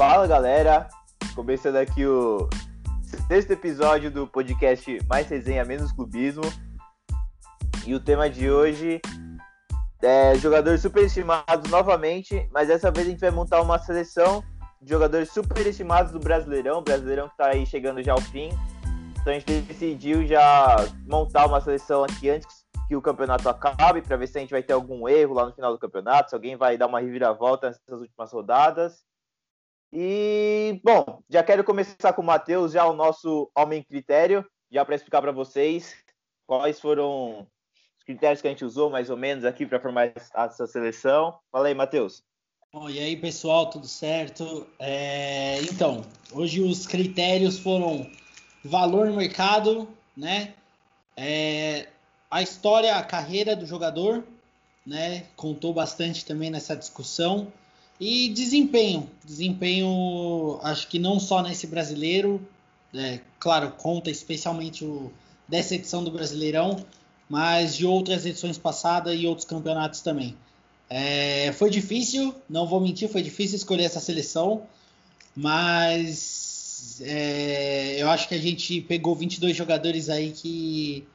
Fala galera, começando aqui o sexto episódio do podcast Mais Resenha Menos Clubismo. E o tema de hoje é jogadores superestimados novamente, mas dessa vez a gente vai montar uma seleção de jogadores superestimados do Brasileirão, Brasileirão que está aí chegando já ao fim. Então a gente decidiu já montar uma seleção aqui antes que o campeonato acabe, para ver se a gente vai ter algum erro lá no final do campeonato, se alguém vai dar uma reviravolta nessas últimas rodadas. E, bom, já quero começar com o Matheus, já o nosso homem critério, já para explicar para vocês quais foram os critérios que a gente usou, mais ou menos, aqui para formar essa seleção. Fala aí, Matheus. Bom, e aí, pessoal, tudo certo? É, então, hoje os critérios foram valor no mercado, né? É, a história, a carreira do jogador, né? Contou bastante também nessa discussão. E desempenho. Desempenho, acho que não só nesse brasileiro, é, claro, conta especialmente o, dessa edição do Brasileirão, mas de outras edições passadas e outros campeonatos também. É, foi difícil, não vou mentir, foi difícil escolher essa seleção, mas é, eu acho que a gente pegou 22 jogadores aí que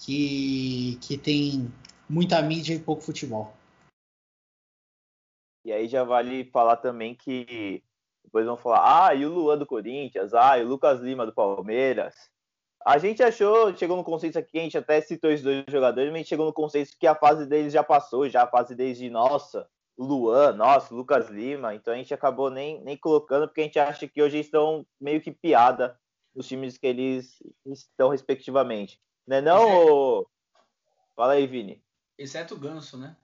que, que tem muita mídia e pouco futebol. E aí já vale falar também que depois vão falar, ah, e o Luan do Corinthians, ah, e o Lucas Lima do Palmeiras. A gente achou, chegou no consenso aqui, a gente até citou esses dois jogadores, mas a gente chegou no consenso que a fase deles já passou, já a fase deles de nossa, Luan, nossa, Lucas Lima, então a gente acabou nem, nem colocando, porque a gente acha que hoje estão meio que piada nos times que eles estão respectivamente. Não é não, Fala aí, Vini. Exceto o Ganso, né?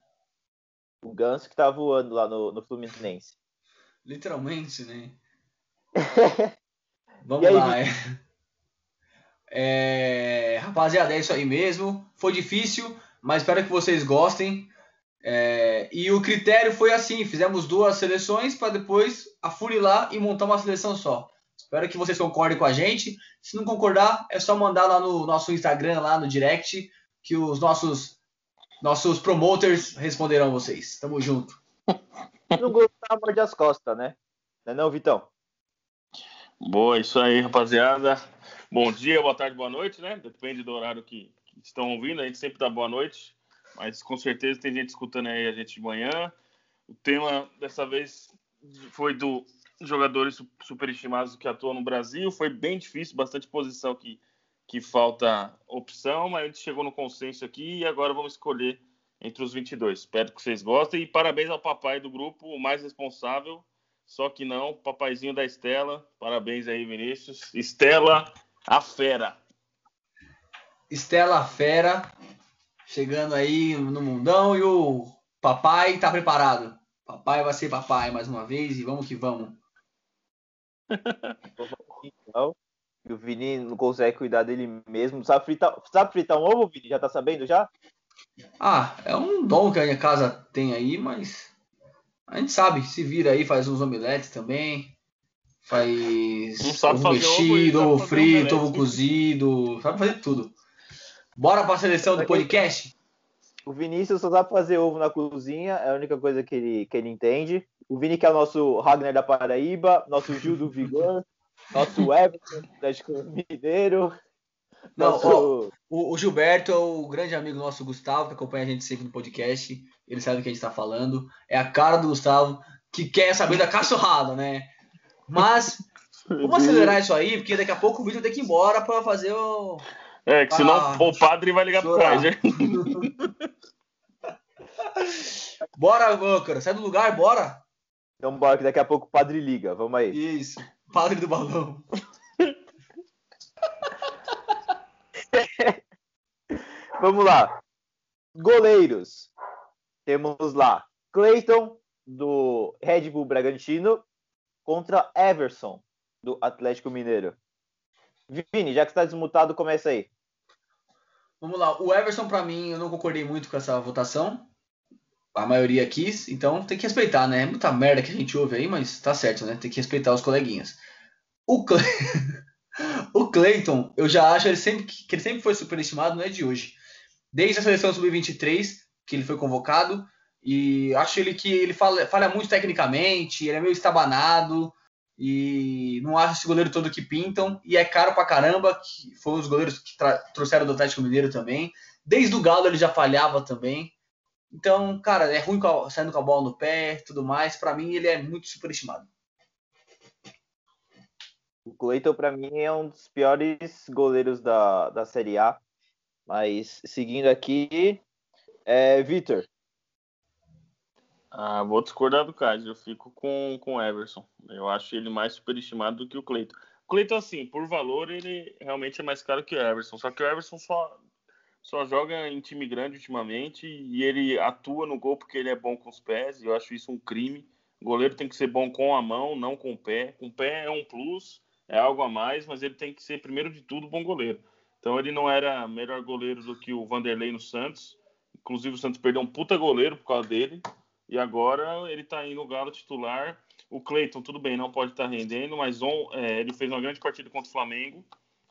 O Ganso que tá voando lá no, no Fluminense. Literalmente, né? Vamos aí, lá. É... É... Rapaziada, é isso aí mesmo. Foi difícil, mas espero que vocês gostem. É... E o critério foi assim: fizemos duas seleções para depois afunilar e montar uma seleção só. Espero que vocês concordem com a gente. Se não concordar, é só mandar lá no nosso Instagram, lá no direct, que os nossos nossos promoters responderão vocês. Tamo junto. Não gostar, morde as costas, né? Não é não, Vitão? Boa, isso aí, rapaziada. Bom dia, boa tarde, boa noite, né? Depende do horário que, que estão ouvindo. A gente sempre dá boa noite, mas com certeza tem gente escutando aí a gente de manhã. O tema dessa vez foi do jogadores superestimados que atuam no Brasil. Foi bem difícil, bastante posição que, que falta opção, mas a gente chegou no consenso aqui e agora vamos escolher entre os 22. Espero que vocês gostem e parabéns ao papai do grupo, o mais responsável. Só que não, papaizinho da Estela. Parabéns aí, Vinícius. Estela, a fera. Estela, a fera. Chegando aí no mundão e o papai tá preparado. Papai vai ser papai mais uma vez e vamos que vamos. então, o Vini não consegue cuidar dele mesmo. Sabe fritar, sabe fritar um ovo, Vini? Já tá sabendo já? Ah, é um dom que a minha casa tem aí, mas a gente sabe, se vira aí, faz uns omeletes também. Faz ovo mexido, ovo, ovo frito, ovo cozido, sabe fazer tudo. Bora pra seleção do podcast? O Vinícius só sabe fazer ovo na cozinha, é a única coisa que ele, que ele entende. O Vini que é o nosso Ragnar da Paraíba, nosso Gil do Vigor, nosso Everton Atlético Mineiro. Não, nosso... o, o, Gilberto é o grande amigo nosso Gustavo, que acompanha a gente sempre no podcast. Ele sabe do que a gente está falando. É a cara do Gustavo que quer saber da cachorrada, né? Mas vamos acelerar isso aí, porque daqui a pouco o vídeo tem que ir embora para fazer o. É, que senão ah, o padre vai ligar pro Kaiser. bora, cara, sai do lugar, bora. Então bora, que daqui a pouco o padre liga. Vamos aí. Isso, padre do balão. Vamos lá. Goleiros. Temos lá Clayton, do Red Bull Bragantino, contra Everson, do Atlético Mineiro. Vini, já que está desmutado, começa aí. Vamos lá. O Everson, para mim, eu não concordei muito com essa votação. A maioria quis, então tem que respeitar, né? É muita merda que a gente ouve aí, mas tá certo, né? Tem que respeitar os coleguinhas. O, Clay... o Clayton, eu já acho ele sempre, que ele sempre foi superestimado, não é de hoje. Desde a seleção sub-23, que ele foi convocado, e acho ele que ele fala, falha muito tecnicamente, ele é meio estabanado, E não acho esse goleiro todo que pintam. E é caro pra caramba, que foi um dos goleiros que trouxeram do Atlético Mineiro também. Desde o Galo ele já falhava também. Então, cara, é ruim saindo com a bola no pé tudo mais. Para mim, ele é muito superestimado. O Cleiton, para mim, é um dos piores goleiros da, da Série A. Mas, seguindo aqui, é Vitor. Ah, vou discordar do Cássio. Eu fico com, com o Everson. Eu acho ele mais superestimado do que o Cleiton. O Cleiton, assim, por valor, ele realmente é mais caro que o Everson. Só que o Everson só, só joga em time grande ultimamente e ele atua no gol porque ele é bom com os pés. E eu acho isso um crime. O goleiro tem que ser bom com a mão, não com o pé. Com o pé é um plus, é algo a mais, mas ele tem que ser, primeiro de tudo, bom goleiro. Então ele não era melhor goleiro do que o Vanderlei no Santos. Inclusive o Santos perdeu um puta goleiro por causa dele. E agora ele está indo no Galo titular. O Cleiton, tudo bem, não pode estar tá rendendo, mas on, é, ele fez uma grande partida contra o Flamengo.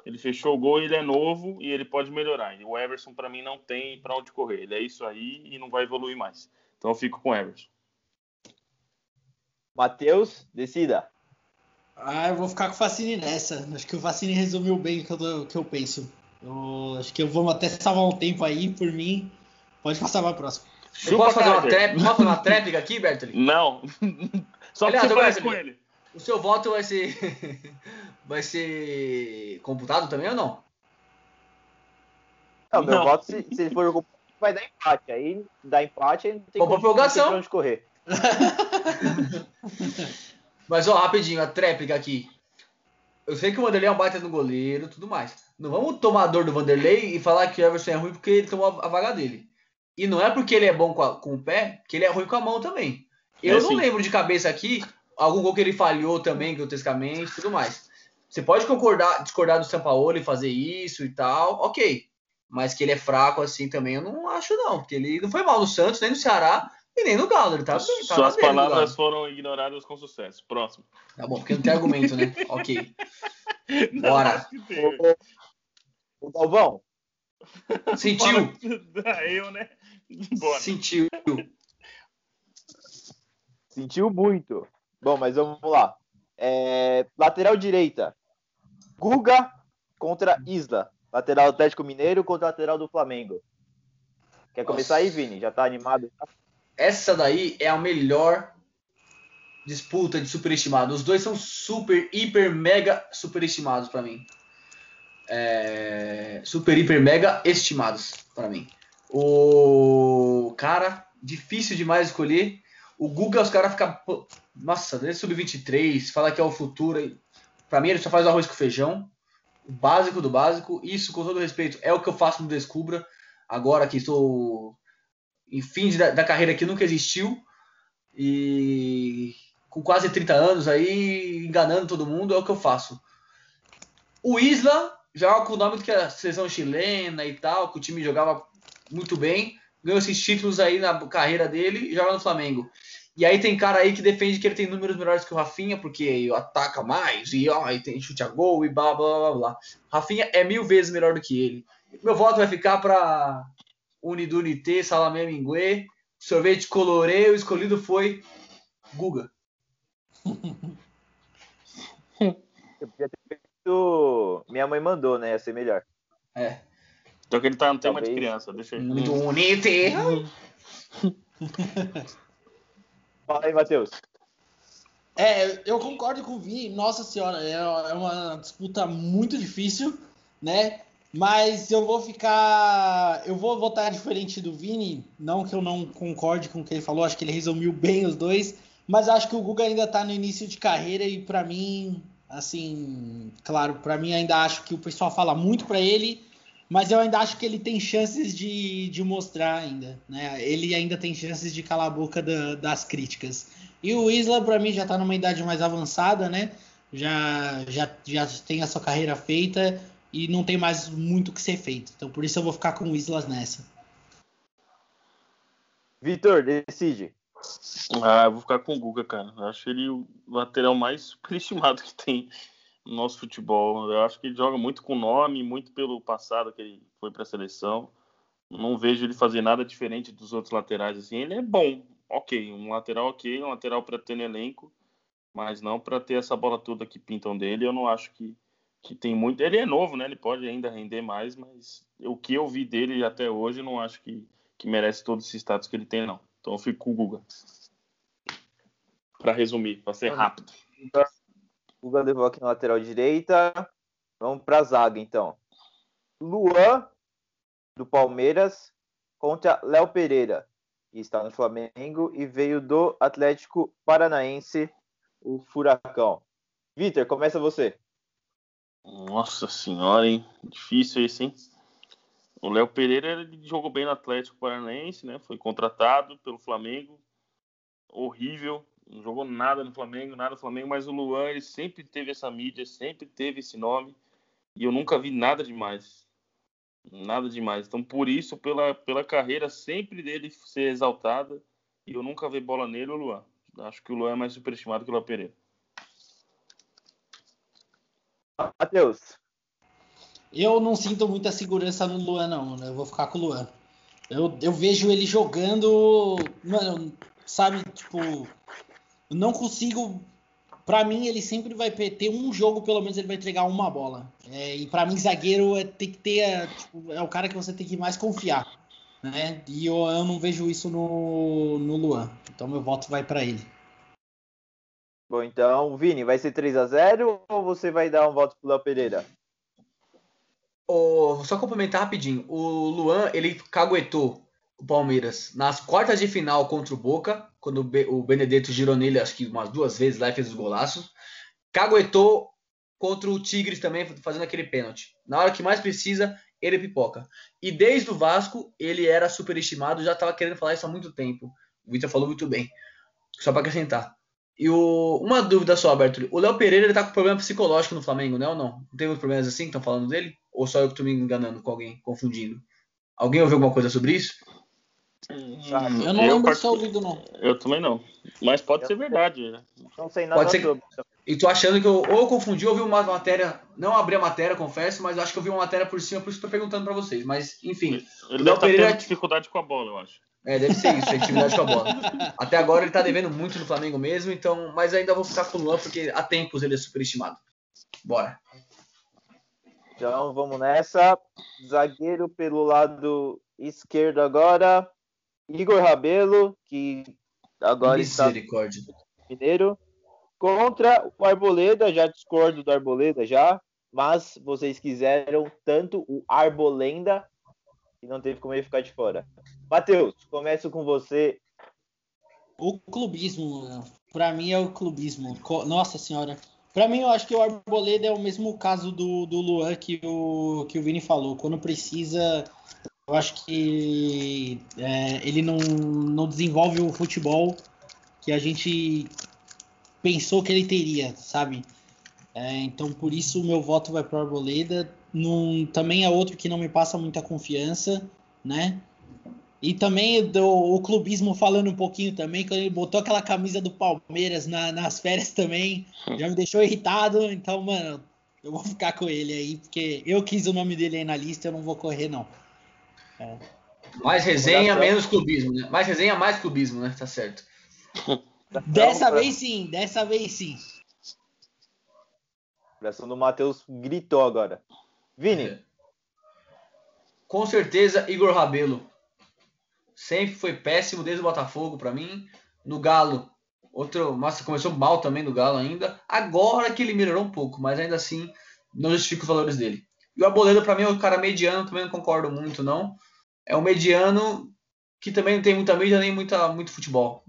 Ele fechou o gol, ele é novo e ele pode melhorar. E o Everson, para mim, não tem para onde correr. Ele é isso aí e não vai evoluir mais. Então eu fico com o Everson. Matheus, decida. Ah, eu vou ficar com o Facine nessa. Acho que o Facine resumiu bem o que eu, que eu penso. Eu, acho que eu vou até salvar um tempo aí, por mim. Pode passar para a próxima. Eu posso fazer, uma trép, posso fazer uma tréplica aqui, Bertoli? Não. Só Aliás, que você com ele. O seu voto vai ser. Vai ser computado também ou não? Não, meu não. voto, se, se ele for vai dar empate. Aí dá empate, não tem como prorrogação. onde correr. Mas, ó, rapidinho, a tréplica aqui. Eu sei que o Vanderlei é um baita no goleiro tudo mais. Não vamos tomar a dor do Vanderlei e falar que o Everson é ruim porque ele tomou a vaga dele. E não é porque ele é bom com, a, com o pé, que ele é ruim com a mão também. Eu é, não sim. lembro de cabeça aqui algum gol que ele falhou também grotescamente e tudo mais. Você pode concordar, discordar do Sampaoli e fazer isso e tal, ok. Mas que ele é fraco assim também, eu não acho não. Porque ele não foi mal no Santos, nem no Ceará e nem no Galo. Ele tá, bem, tá Suas palavras foram ignoradas com sucesso. Próximo. Tá bom, porque não tem argumento, né? ok. Bora. O Galvão. Sentiu? Eu, né? Bora. Sentiu. Sentiu muito. Bom, mas vamos lá. É, lateral direita. Guga contra Isla. Lateral Atlético Mineiro contra lateral do Flamengo. Quer Nossa. começar aí, Vini? Já tá animado? Essa daí é a melhor disputa de superestimado. Os dois são super, hiper, mega superestimados para mim. É... Super, hiper, mega estimados para mim. O cara, difícil demais escolher. O Guga, os caras ficam. Nossa, desde sub-23, fala que é o futuro. Pra mim, ele só faz arroz com feijão. O básico do básico. Isso, com todo respeito, é o que eu faço no Descubra. Agora que estou em fim da, da carreira que nunca existiu. E com quase 30 anos aí, enganando todo mundo, é o que eu faço. O Isla joga com o nome do que a seleção chilena e tal, que o time jogava muito bem, ganhou esses títulos aí na carreira dele e joga no Flamengo. E aí tem cara aí que defende que ele tem números melhores que o Rafinha, porque ataca mais, e, ó, e tem chute a gol, e blá, blá, blá, blá. Rafinha é mil vezes melhor do que ele. Meu voto vai ficar para Unidunité, Salamé Minguê, sorvete colorê, o escolhido foi Guga. Eu podia ter feito... Minha mãe mandou, né? Ia ser melhor. É. Então que ele tá no tema de criança, deixa ele. Unidunité. Fala aí, Matheus. É, eu concordo com o Vini. Nossa senhora, é, é uma disputa muito difícil, né? Mas eu vou ficar. Eu vou votar diferente do Vini. Não que eu não concorde com o que ele falou, acho que ele resumiu bem os dois. Mas acho que o Guga ainda tá no início de carreira e para mim, assim, claro, para mim ainda acho que o pessoal fala muito para ele mas eu ainda acho que ele tem chances de, de mostrar ainda, né? Ele ainda tem chances de calar a boca da, das críticas. E o Isla, para mim, já está numa idade mais avançada, né? Já, já, já tem a sua carreira feita e não tem mais muito que ser feito. Então, por isso eu vou ficar com o Islas nessa. Vitor, decide. Ah, eu vou ficar com o Guga, cara. Eu acho ele o lateral mais superestimado que tem no nosso futebol. Eu acho que ele joga muito com nome, muito pelo passado que ele foi para a seleção. Não vejo ele fazer nada diferente dos outros laterais assim. Ele é bom, ok, um lateral ok, um lateral para ter no elenco, mas não para ter essa bola toda que pintam dele. Eu não acho que, que tem muito. Ele é novo, né? Ele pode ainda render mais, mas o que eu vi dele até hoje, não acho que, que merece todo esse status que ele tem, não. Então eu fico com o Guga. Para resumir, para ser rápido. Guga levou aqui na lateral direita. Vamos para a zaga, então. Luan, do Palmeiras, contra Léo Pereira, que está no Flamengo e veio do Atlético Paranaense, o Furacão. Vitor, começa você. Nossa senhora, hein? Difícil esse, hein? O Léo Pereira ele jogou bem no Atlético Paranaense, né? Foi contratado pelo Flamengo. Horrível. Não jogou nada no Flamengo, nada no Flamengo, mas o Luan ele sempre teve essa mídia, sempre teve esse nome. E eu nunca vi nada demais. Nada demais. Então, por isso, pela, pela carreira sempre dele ser exaltada, e eu nunca vi bola nele o Luan. Acho que o Luan é mais superestimado que o Léo Pereira. Matheus. Eu não sinto muita segurança no Luan, não. Né? Eu vou ficar com o Luan. Eu, eu vejo ele jogando. Mano, sabe, tipo. Eu não consigo. Pra mim, ele sempre vai ter um jogo, pelo menos ele vai entregar uma bola. É, e pra mim, zagueiro é, tem que ter. É, tipo, é o cara que você tem que mais confiar. Né? E eu, eu não vejo isso no, no Luan. Então meu voto vai para ele. Bom, então, Vini, vai ser 3 a 0 ou você vai dar um voto pro Léo Pereira? Oh, só complementar rapidinho. O Luan, ele caguetou o Palmeiras nas quartas de final contra o Boca, quando o Benedetto girou nele, acho que umas duas vezes lá e fez os golaços. Caguetou contra o Tigres também, fazendo aquele pênalti. Na hora que mais precisa, ele pipoca. E desde o Vasco, ele era superestimado, já estava querendo falar isso há muito tempo. O Vitor falou muito bem. Só para acrescentar. E o, uma dúvida só, Alberto. O Léo Pereira ele tá com problema psicológico no Flamengo, né ou não? Não tem problemas assim que estão falando dele? Ou só eu que estou me enganando com alguém, confundindo? Alguém ouviu alguma coisa sobre isso? Eu não eu lembro part... se ouvido, não. Eu também não. Mas pode eu ser verdade. Né? Não sei nada pode ser... sobre. E tô achando que eu ou eu confundi ou vi uma matéria, não abri a matéria, confesso, mas acho que eu vi uma matéria por cima, por isso tô perguntando para vocês. Mas, enfim. Ele deve tá Pereira... dificuldade com a bola, eu acho. É, deve ser isso, intimidade com a bola. Até agora ele tá devendo muito no Flamengo mesmo, então, mas ainda vou ficar com o Luan porque há tempos ele é superestimado. Bora. Então vamos nessa. Zagueiro pelo lado esquerdo agora. Igor Rabelo, que agora está Mineiro. Contra o Arboleda, já discordo do Arboleda já, mas vocês quiseram tanto o Arbolenda que não teve como ele ficar de fora. Matheus, começo com você. O clubismo, para mim é o clubismo. Nossa senhora. Para mim, eu acho que o Arboleda é o mesmo caso do, do Luan que o, que o Vini falou. Quando precisa, eu acho que é, ele não, não desenvolve o futebol que a gente pensou que ele teria, sabe? É, então, por isso, o meu voto vai para o Arboleda. Num, também é outro que não me passa muita confiança, né? E também do, o clubismo falando um pouquinho também, quando ele botou aquela camisa do Palmeiras na, nas férias também, já me deixou irritado. Então, mano, eu vou ficar com ele aí, porque eu quis o nome dele aí na lista, eu não vou correr, não. É. Mais resenha, menos clubismo, né? Mais resenha, mais clubismo, né? Tá certo. Dessa vez sim, dessa vez sim. A pressão do Matheus gritou agora. Vini. É. Com certeza, Igor Rabelo. Sempre foi péssimo desde o Botafogo para mim. No Galo, outro. Nossa, começou mal também no Galo ainda. Agora que ele melhorou um pouco, mas ainda assim não justifica os valores dele. E o Arboleda, para mim, é um cara mediano, também não concordo muito, não. É um mediano que também não tem muita mídia nem muita, muito futebol.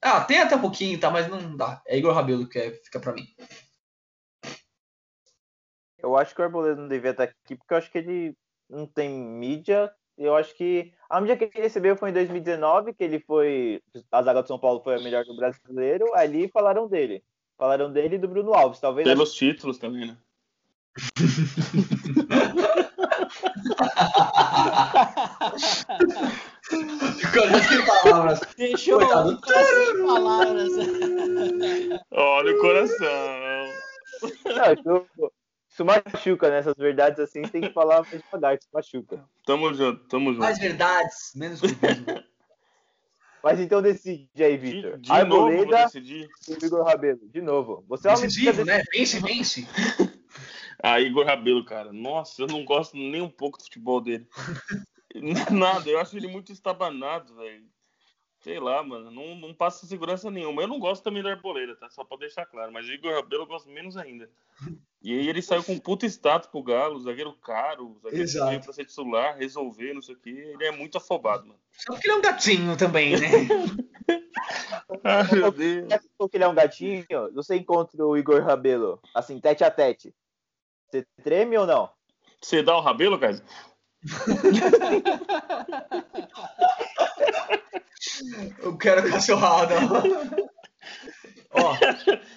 Ah, tem até um pouquinho, tá? Mas não dá. É Igor Rabelo que é, fica para mim. Eu acho que o Arboleda não devia estar aqui, porque eu acho que ele não tem mídia. Eu acho que a mídia que ele recebeu foi em 2019, que ele foi. A zaga do São Paulo foi a melhor do brasileiro. Ali falaram dele. Falaram dele e do Bruno Alves. Talvez. Pelos acho... títulos também, né? Sem palavras. Deixou Coitado. sem palavras. Olha o coração. Não, isso, machuca, né? Essas verdades assim, tem que falar mais devagar, isso machuca. Tamo junto, tamo junto. Mais verdades, menos clubismo. Mas então decide aí, Vitor. De, de novo vou Arboleda decidir. e Igor Rabelo. De novo. Você é um Decisivo, né? Vence, vence. Ah, Igor Rabelo, cara. Nossa, eu não gosto nem um pouco do futebol dele. Nada, eu acho ele muito estabanado, velho. Sei lá, mano, não, não passa segurança nenhuma. Eu não gosto também da Arboleda, tá? Só pra deixar claro. Mas o Igor Rabelo eu gosto menos ainda. E aí ele saiu com um puta status pro Galo, zagueiro caro, zagueiro que Exato. veio pra ser titular, resolver, não sei o que. Ele é muito afobado, mano. Só porque ele é um gatinho também, né? Ai, meu Deus. Porque ele é um gatinho, você encontra o Igor Rabelo, assim, tete a tete. Você treme ou não? Você dá o Rabelo, cara? Eu quero cachorrada. Ó,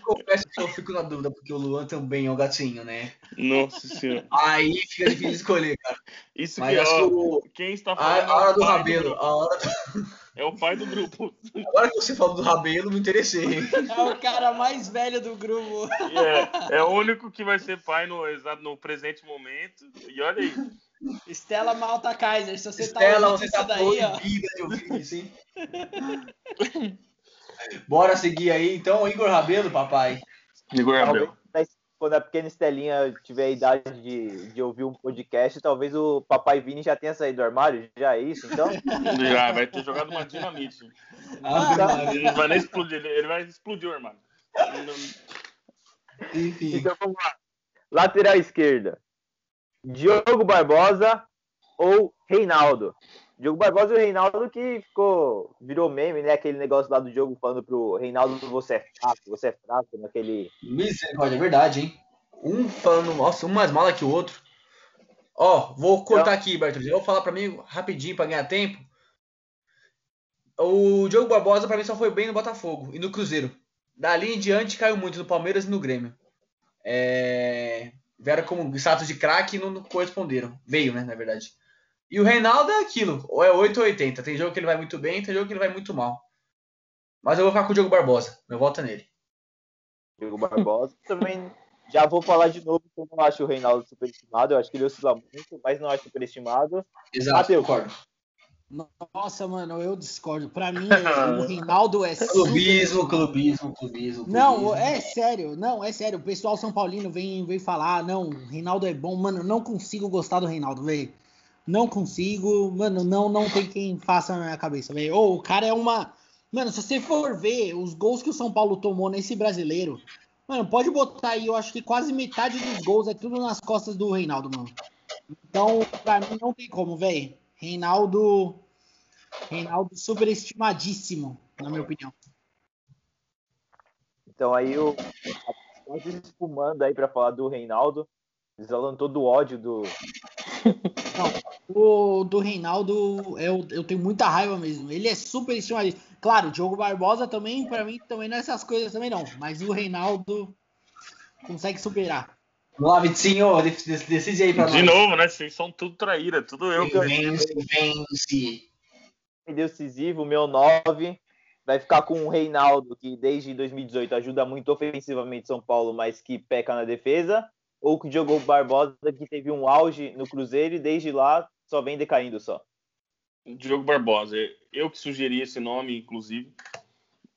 confesso que eu fico na dúvida, porque o Luan também é um gatinho, né? Nossa senhora. Aí fica difícil de escolher, cara. Isso Mas que acho que o, quem está a, falando a hora é do Rabelo, a hora do- É o pai do grupo. agora que você falou do Rabelo, me interessei. É o cara mais velho do grupo. É, é o único que vai ser pai no, no presente momento. E olha aí. Stella Malta Kaiser, se você tá Estela, ouvindo você isso tá daí, ó. de ouvir isso, hein? Bora seguir aí, então, Igor Rabelo, papai. Igor Rabelo. Quando a pequena Estelinha tiver a idade de, de ouvir um podcast, talvez o papai Vini já tenha saído do armário. Já é isso, então? Já vai ter jogado uma dinamite. Maria. Ele não vai nem explodir, ele- vai explodir o armário. Enfim. Então vamos lá. Lateral esquerda. Diogo Barbosa ou Reinaldo? Diogo Barbosa e o Reinaldo que ficou, virou meme, né? Aquele negócio lá do jogo falando pro Reinaldo, você é fraco, você é fraco, naquele... Misericórdia, é verdade, hein? Um falando, nossa, um mais mala que o outro. Ó, vou cortar aqui, Bertolini. Eu vou falar pra mim rapidinho pra ganhar tempo. O Diogo Barbosa pra mim só foi bem no Botafogo e no Cruzeiro. Dali em diante caiu muito no Palmeiras e no Grêmio. É... Vieram como status de craque e não corresponderam. Veio, né, na verdade. E o Reinaldo é aquilo, ou é 8 ou 80. Tem jogo que ele vai muito bem, tem jogo que ele vai muito mal. Mas eu vou ficar com o Diogo Barbosa. Meu voto é nele. Diogo Barbosa. Também já vou falar de novo que eu não acho o Reinaldo superestimado. Eu acho que ele oscila muito, mas não acho superestimado. Exato, Matheus. concordo. Nossa, mano, eu discordo. Pra mim, o Reinaldo é Clubismo, clubismo, clubismo. Não, clubismo. é sério, não, é sério. O pessoal São Paulino vem, vem falar, não, o Reinaldo é bom. Mano, eu não consigo gostar do Reinaldo, velho. Não consigo, mano, não, não tem quem faça na minha cabeça, velho. Ô, o cara é uma. Mano, se você for ver os gols que o São Paulo tomou nesse brasileiro, mano, pode botar aí, eu acho que quase metade dos gols é tudo nas costas do Reinaldo, mano. Então, pra mim, não tem como, velho. Reinaldo. Reinaldo superestimadíssimo, na minha opinião. Então aí o quase espumando aí para falar do Reinaldo, exalando todo o ódio do O do Reinaldo, eu, eu tenho muita raiva mesmo. Ele é super estimadíssimo. Claro, o Diogo Barbosa também, pra mim, também não é essas coisas também não. Mas o Reinaldo consegue superar. Dec- dec- decide aí pra De nós. novo, né? Vocês são tudo traíra, tudo eu. que- Vence, vence. decisivo, o meu 9 vai ficar com o Reinaldo, que desde 2018 ajuda muito ofensivamente São Paulo, mas que peca na defesa, ou o Diogo Barbosa, que teve um auge no Cruzeiro e desde lá só vem decaindo só. Diogo Barbosa. Eu que sugeri esse nome, inclusive,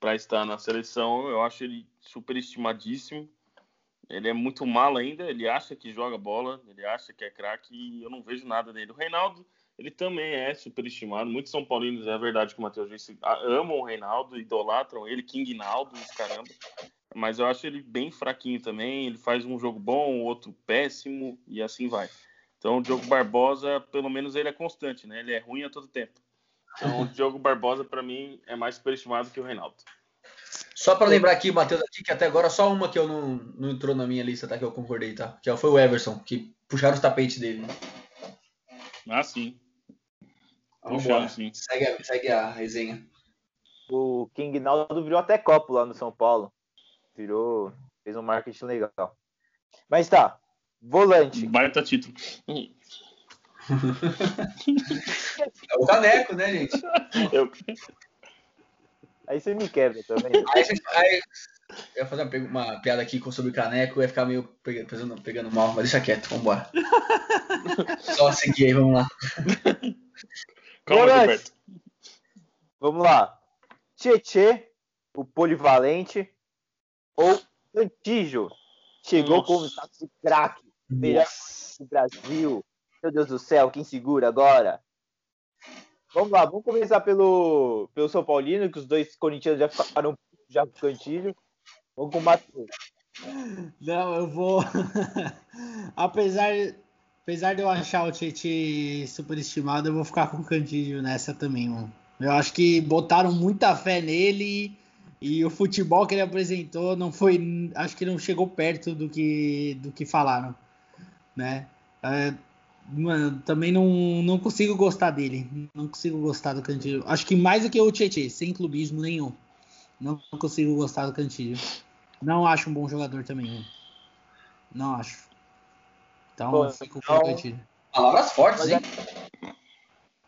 para estar na seleção. Eu acho ele superestimadíssimo. Ele é muito mal ainda. Ele acha que joga bola, ele acha que é craque e eu não vejo nada dele. O Reinaldo, ele também é superestimado. Muitos São Paulinos, é verdade que o Matheus disse, a- amam o Reinaldo, idolatram ele, King Naldo, caramba. Mas eu acho ele bem fraquinho também. Ele faz um jogo bom, outro péssimo e assim vai. Então o Diogo Barbosa, pelo menos ele é constante, né? Ele é ruim a todo tempo. Então o Diogo Barbosa, para mim, é mais superestimado que o Reinaldo. Só pra lembrar aqui, Matheus, aqui, que até agora só uma que eu não, não entrou na minha lista, tá? Que eu concordei, tá? Que foi o Everson, que puxaram os tapetes dele. né? Ah, sim. Vamos Puxaram, sim. Segue, a- segue a resenha. O King Naldo virou até copo lá no São Paulo. Virou, fez um marketing legal. Mas tá, volante. Baita título. É o caneco, né, gente? Eu- Aí você me quebra também. Aí, aí eu ia fazer uma, uma piada aqui com- sobre o caneco, ia ficar meio pega- pegando, pegando mal, mas deixa quieto, vambora. Só seguir aí, vamos lá. Calma. Vamos lá. Tietê, o polivalente, ou Cantijo, chegou Nossa. status de craque, melhor do Brasil. Meu Deus do céu, quem segura agora? Vamos lá, vamos começar pelo, pelo São Paulino, que os dois corintianos já ficaram já com o Cantilho. Vamos com o Matheus. Não, eu vou. apesar, apesar de eu achar o Tietchan superestimado, eu vou ficar com o Cantígio nessa também, mano. Eu acho que botaram muita fé nele e o futebol que ele apresentou não foi. Acho que não chegou perto do que, do que falaram, né? É, mano, também não, não consigo gostar dele. Não consigo gostar do Cantilho. Acho que mais do que o Tietchan, sem clubismo nenhum. Não consigo gostar do Cantilho. Não acho um bom jogador também. Não acho. Então, eu fico com então- o Cantilho. Palavras fortes, Mas hein?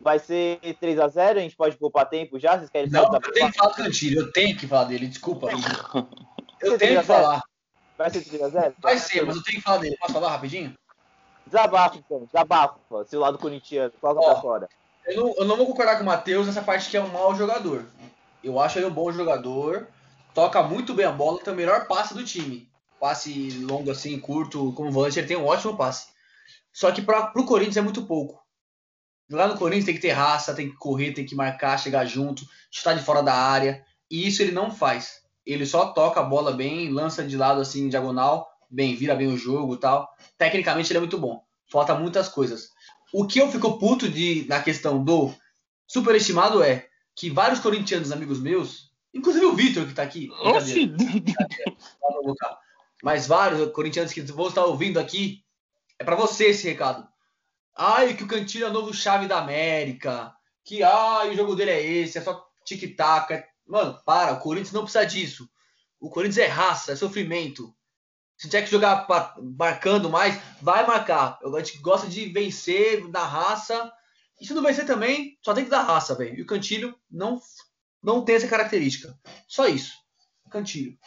Vai ser 3x0, a gente pode poupar tempo já? Vocês querem Não, eu tenho que falar do Cantilho, eu tenho que falar dele, desculpa. Eu tenho que falar. Vai ser 3x0? Vai ser, mas eu tenho que falar dele. Posso falar rapidinho? Desabafa, então. Desabafa. Seu lado corintiano. Coloca Ó. pra fora. Eu não, eu não vou concordar com o Matheus nessa parte que é um mau jogador. Eu acho ele um bom jogador, toca muito bem a bola, tem o melhor passe do time. Passe longo assim, curto, como volante, ele tem um ótimo passe. Só que para pro Corinthians é muito pouco. Lá no Corinthians tem que ter raça, tem que correr, tem que marcar, chegar junto, chutar de fora da área. E isso ele não faz. Ele só toca a bola bem, lança de lado assim, diagonal, bem, vira bem o jogo e tal. Tecnicamente ele é muito bom. Falta muitas coisas. O que eu fico puto de, na questão do superestimado é que vários corintianos amigos meus, inclusive o Vitor que tá aqui, lá no local, mas vários corintianos que vão estar ouvindo aqui, é pra você esse recado. Ai, que o Cantilho é o novo chave da América, que ai, o jogo dele é esse, é só tic-tac. é- Mano, para, o Corinthians não precisa disso. O Corinthians é raça, é sofrimento. Se tiver que jogar marcando mais, vai marcar. A gente gosta de vencer da raça. E se não vencer também, só tem que dar raça, velho. E o Cantilho não, não tem essa característica. Só isso. Cantilho.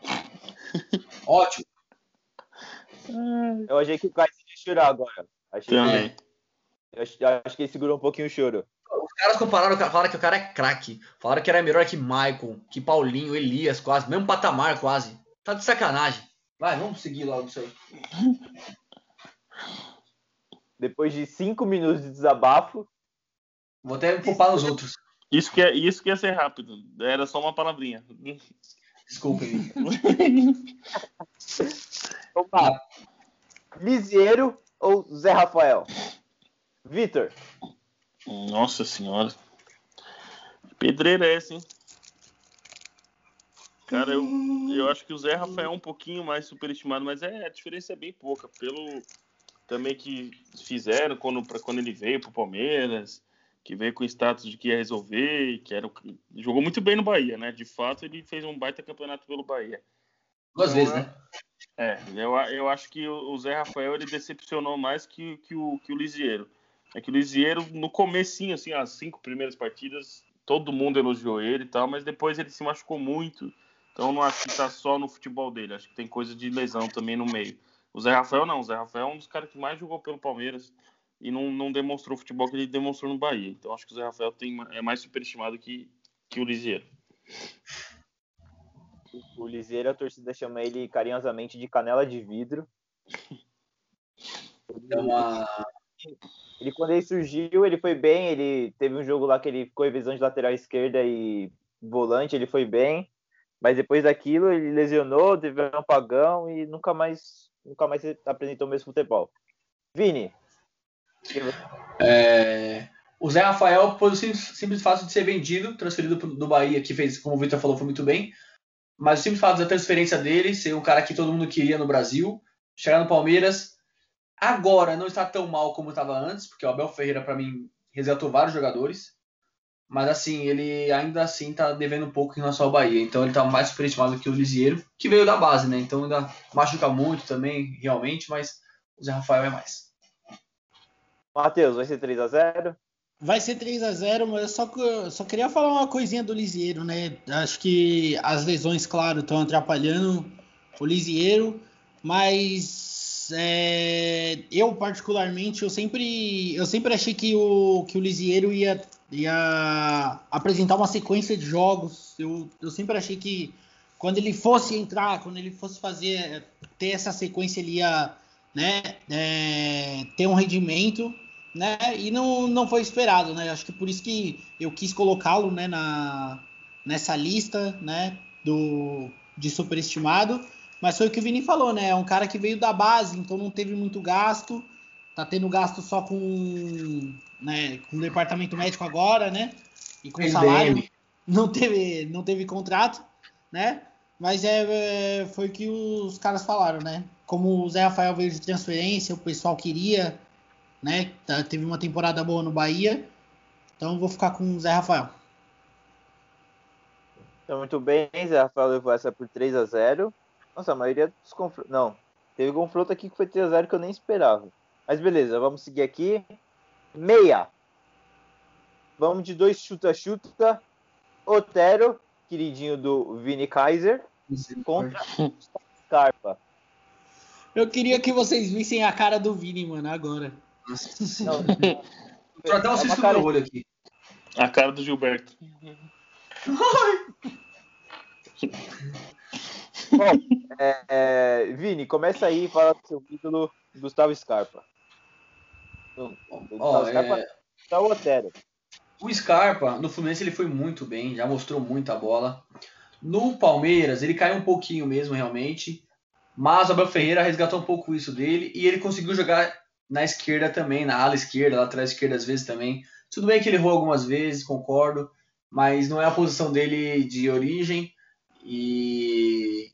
Ótimo. Eu achei que o Caio ia chorar agora. Achei Também. eu acho, eu acho que ele segurou um pouquinho o choro. Os caras compararam, falaram que o cara é craque. Falaram que era melhor que Michael, que Paulinho, Elias, quase. Mesmo patamar, quase. Tá de sacanagem. Vai, vamos seguir logo isso aí. Depois de cinco minutos de desabafo, Vou até poupar nos outros. Isso que, é, isso que ia ser rápido. Era só uma palavrinha. Desculpem. vamos lá. Lisieiro ou Zé Rafael? Vitor, Nossa senhora. Pedreira é essa, hein? Cara, eu, eu acho que o Zé Rafael é um pouquinho mais superestimado, mas é, a diferença é bem pouca. Pelo também que fizeram quando, pra, quando ele veio pro Palmeiras, que veio com status de que ia resolver, que era o, que- jogou muito bem no Bahia, né? De fato, ele fez um baita campeonato pelo Bahia. Duas vezes, né? É, eu, eu acho que o Zé Rafael ele decepcionou mais que, que, o, que o Lisieiro. É que o Lisieiro, no comecinho, assim, as cinco primeiras partidas, todo mundo elogiou ele e tal, mas depois ele se machucou muito. Então não acho que tá só no futebol dele, acho que tem coisa de lesão também no meio. O Zé Rafael não, o Zé Rafael é um dos caras que mais jogou pelo Palmeiras e não, não demonstrou o futebol que ele demonstrou no Bahia. Então acho que o Zé Rafael tem, é mais superestimado que, que o Lisieiro. O Lisieiro, a torcida chama ele carinhosamente de canela de vidro. É uma... Ele, quando ele surgiu, ele foi bem. Ele teve um jogo lá que ele ficou em visão de lateral esquerda e volante, ele foi bem. Mas depois daquilo, ele lesionou, teve um apagão e nunca mais, nunca mais apresentou o mesmo futebol. Vini, É, O Zé Rafael, pelo simples, simples fato de ser vendido, transferido do Bahia, que fez, como o Victor falou, foi muito bem. Mas o simples fato da transferência dele, ser um cara que todo mundo queria no Brasil, chegar no Palmeiras, agora não está tão mal como estava antes, porque o Abel Ferreira, para mim, resgatou vários jogadores. Mas assim, ele ainda assim tá devendo um pouco em relação ao Bahia. Então ele tá mais superestimado que o Lisieiro, que veio da base, né? Então ainda machuca muito também, realmente, mas o Zé Rafael é mais. Matheus, vai ser 3x0? Vai ser 3 a 0 mas eu só, só queria falar uma coisinha do Lisieiro, né? Acho que as lesões, claro, estão atrapalhando o Lisieiro, mas é, eu particularmente, eu sempre, eu sempre achei que o, que o Lisieiro ia ia apresentar uma sequência de jogos. Eu, eu sempre achei que quando ele fosse entrar, quando ele fosse fazer, ter essa sequência, ele ia né, é, ter um rendimento, né? E não, não foi esperado, né? Acho que por isso que eu quis colocá-lo né, na, nessa lista, né? Do, de superestimado. Mas foi o que o Vini falou, né? É um cara que veio da base, então não teve muito gasto. Tá tendo gasto só com, né, com o departamento médico agora, né? E com salário. Não teve, não teve contrato, né? Mas é, é, foi o que os caras falaram, né? Como o Zé Rafael veio de transferência, o pessoal queria, né? Tá, teve uma temporada boa no Bahia. Então vou ficar com o Zé Rafael. Então, muito bem, Zé Rafael levou essa por 3 a 0 Nossa, a maioria dos confrontos. Não, teve confronto aqui que foi 3 a 0 que eu nem esperava. Mas beleza, vamos seguir aqui. Meia. Vamos de dois chuta-chuta. Otero, queridinho do Vini Kaiser, contra Scarpa. Eu queria que vocês vissem a cara do Vini, mano, agora. Até um cisco no meu olho aqui. A cara do Gilberto. Bom, é, é, Vini, começa aí e fala do seu ídolo, Gustavo Scarpa. Não, Gustavo Scarpa é... tá o Otero. O Scarpa, no Fluminense, ele foi muito bem, já mostrou muita bola. No Palmeiras, ele caiu um pouquinho mesmo, realmente. Mas o Abel Ferreira resgatou um pouco isso dele e ele conseguiu jogar na esquerda também, na ala esquerda, lateral esquerda às vezes também. Tudo bem que ele errou algumas vezes, concordo, mas não é a posição dele de origem. E,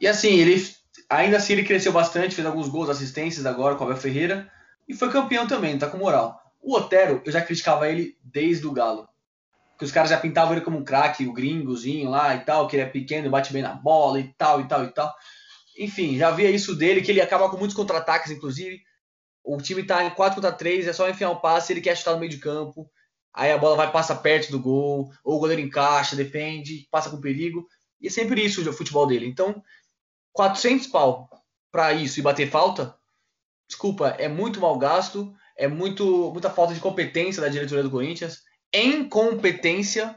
e assim, ele ainda assim ele cresceu bastante, fez alguns gols, assistências agora com o Abel Ferreira e foi campeão também, tá com moral. O Otero, eu já criticava ele desde o Galo. Porque os caras já pintavam ele como um craque, o gringozinho lá e tal, que ele é pequeno, bate bem na bola e tal, e tal, e tal. Enfim, já via isso dele, que ele acaba com muitos contra-ataques, inclusive. O time tá em 4 contra 3, é só enfiar um passe, ele quer chutar no meio de campo. Aí a bola vai passa perto do gol, ou o goleiro encaixa, defende, passa com perigo. E é sempre isso o futebol dele. Então, 400 pau para isso e bater falta, desculpa, é muito mal gasto é muito, muita falta de competência da diretoria do Corinthians, incompetência.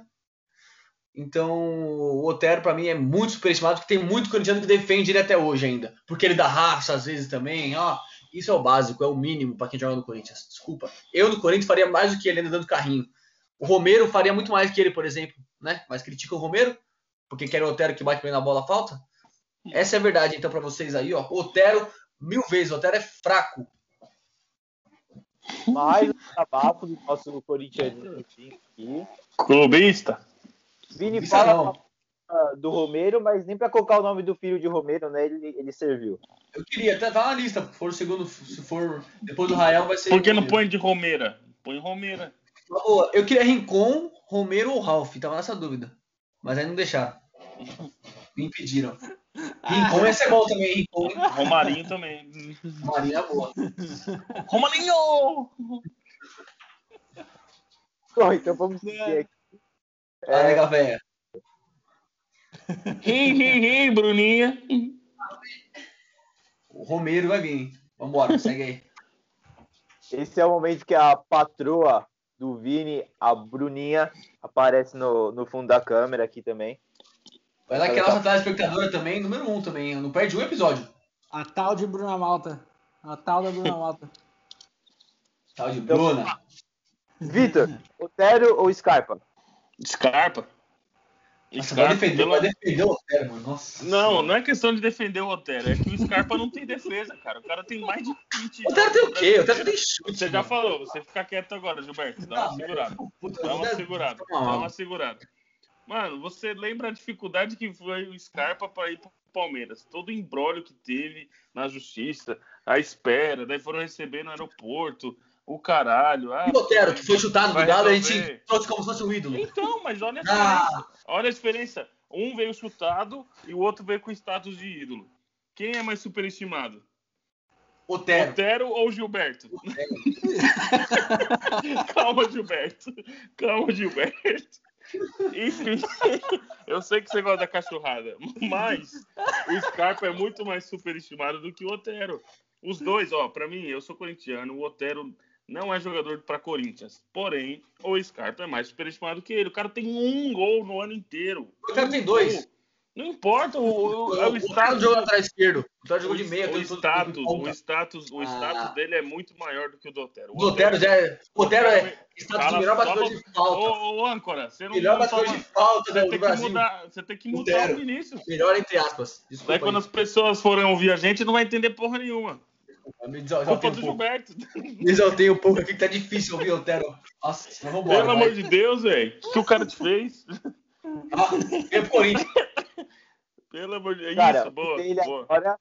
Então, o Otero, para mim, é muito superestimado, porque tem muito corintiano que defende ele até hoje ainda. Porque ele dá raça às vezes também. Ó, isso é o básico, é o mínimo para quem joga no Corinthians. Desculpa. Eu no Corinthians faria mais do que ele ainda dando carrinho. O Romero faria muito mais que ele, por exemplo, né? Mas critica o Romero, porque quer o Otero que bate bem na bola falta. Essa é a verdade, então, para vocês aí, ó. Otero, mil vezes, o Otero é fraco mais um do nosso corintiano aqui. Clubista. Vini fala do Romero, mas nem para colocar o nome do filho de Romero, né? Ele, ele serviu. Eu queria, até tá na lista. Se for o segundo, se for depois do Rael, vai ser. Por que não põe de Romera? Põe Romera. Eu queria Rincon, Romero ou Ralph, tava nessa dúvida. Mas aí não deixaram. Me impediram. Rincon ia ser bom também, Rincon. Romarinho também. Romarinho é boa. Romarinho! Bom, então vamos seguir aqui. É, legal, velho. Ri, ri, ri, Bruninha. O Romero vai vir. Vambora, segue aí. Esse é o momento que a patroa do Vini, a Bruninha, aparece no, no fundo da câmera aqui também. Ela que é a nossa telespectadora também, número um também. Não perde um episódio. A tal de Bruna Malta. A tal da Bruna Malta. tal de Bruna. Vitor, Otero ou Scarpa? Scarpa. Nossa, Scarpa vai defender, vai defender o Otero, mano. Nossa. Não, não é questão de defender o Otero, é que o Scarpa não tem defesa, cara. O cara tem mais de 20 O Otero tem o quê? O Otero tem chute. Você já falou, você fica quieto agora, Gilberto. Dá uma segurada. Dá uma segurada. Dá uma segurada. Mano, você lembra a dificuldade que foi o Scarpa para ir pro Palmeiras? Todo o embrólio que teve na justiça, a espera, daí foram receber no aeroporto, o caralho. Ah, e o Otero, que foi chutado do Galo, a gente trouxe como se fosse um ídolo. Então, mas olha a ah. diferença. Olha a diferença. Um veio chutado e o outro veio com status de ídolo. Quem é mais superestimado? Otero. Otero ou Gilberto? Otero. Calma, Gilberto. Calma, Gilberto. Enfim, eu sei que você gosta da cachorrada, mas o Scarpa é muito mais superestimado do que o Otero. Os dois, ó, para mim, eu sou corintiano, o Otero não é jogador para Corinthians. Porém, o Scarpa é mais superestimado que ele. O cara tem um gol no ano inteiro. O cara tem dois. Não importa, o, o, é o, O status. jogou atrás esquerdo. O jogou de meia. o, status, o status, o Ah. status dele é muito maior do que o do Otero. O Otero já é. O é status melhor batedor de falta. Ô, ô, âncora, você não Melhor batedor de falta Você do, do tem que mudar, você tem que mudar o Vinícius. Melhor entre aspas. Desculpa. Daí quando as pessoas forem ouvir a gente, não vai entender porra nenhuma. Eu me Culpa exaltei do um pouco. Gilberto. Me exaltei um pouco aqui que tá difícil ouvir o Otero. Nossa, mas vambora. Pelo amor de Deus, velho. O que o cara te fez? Ah, pro Corinthians. Pelo amor de Deus. Cara, Isso, boa. ele boa. agora.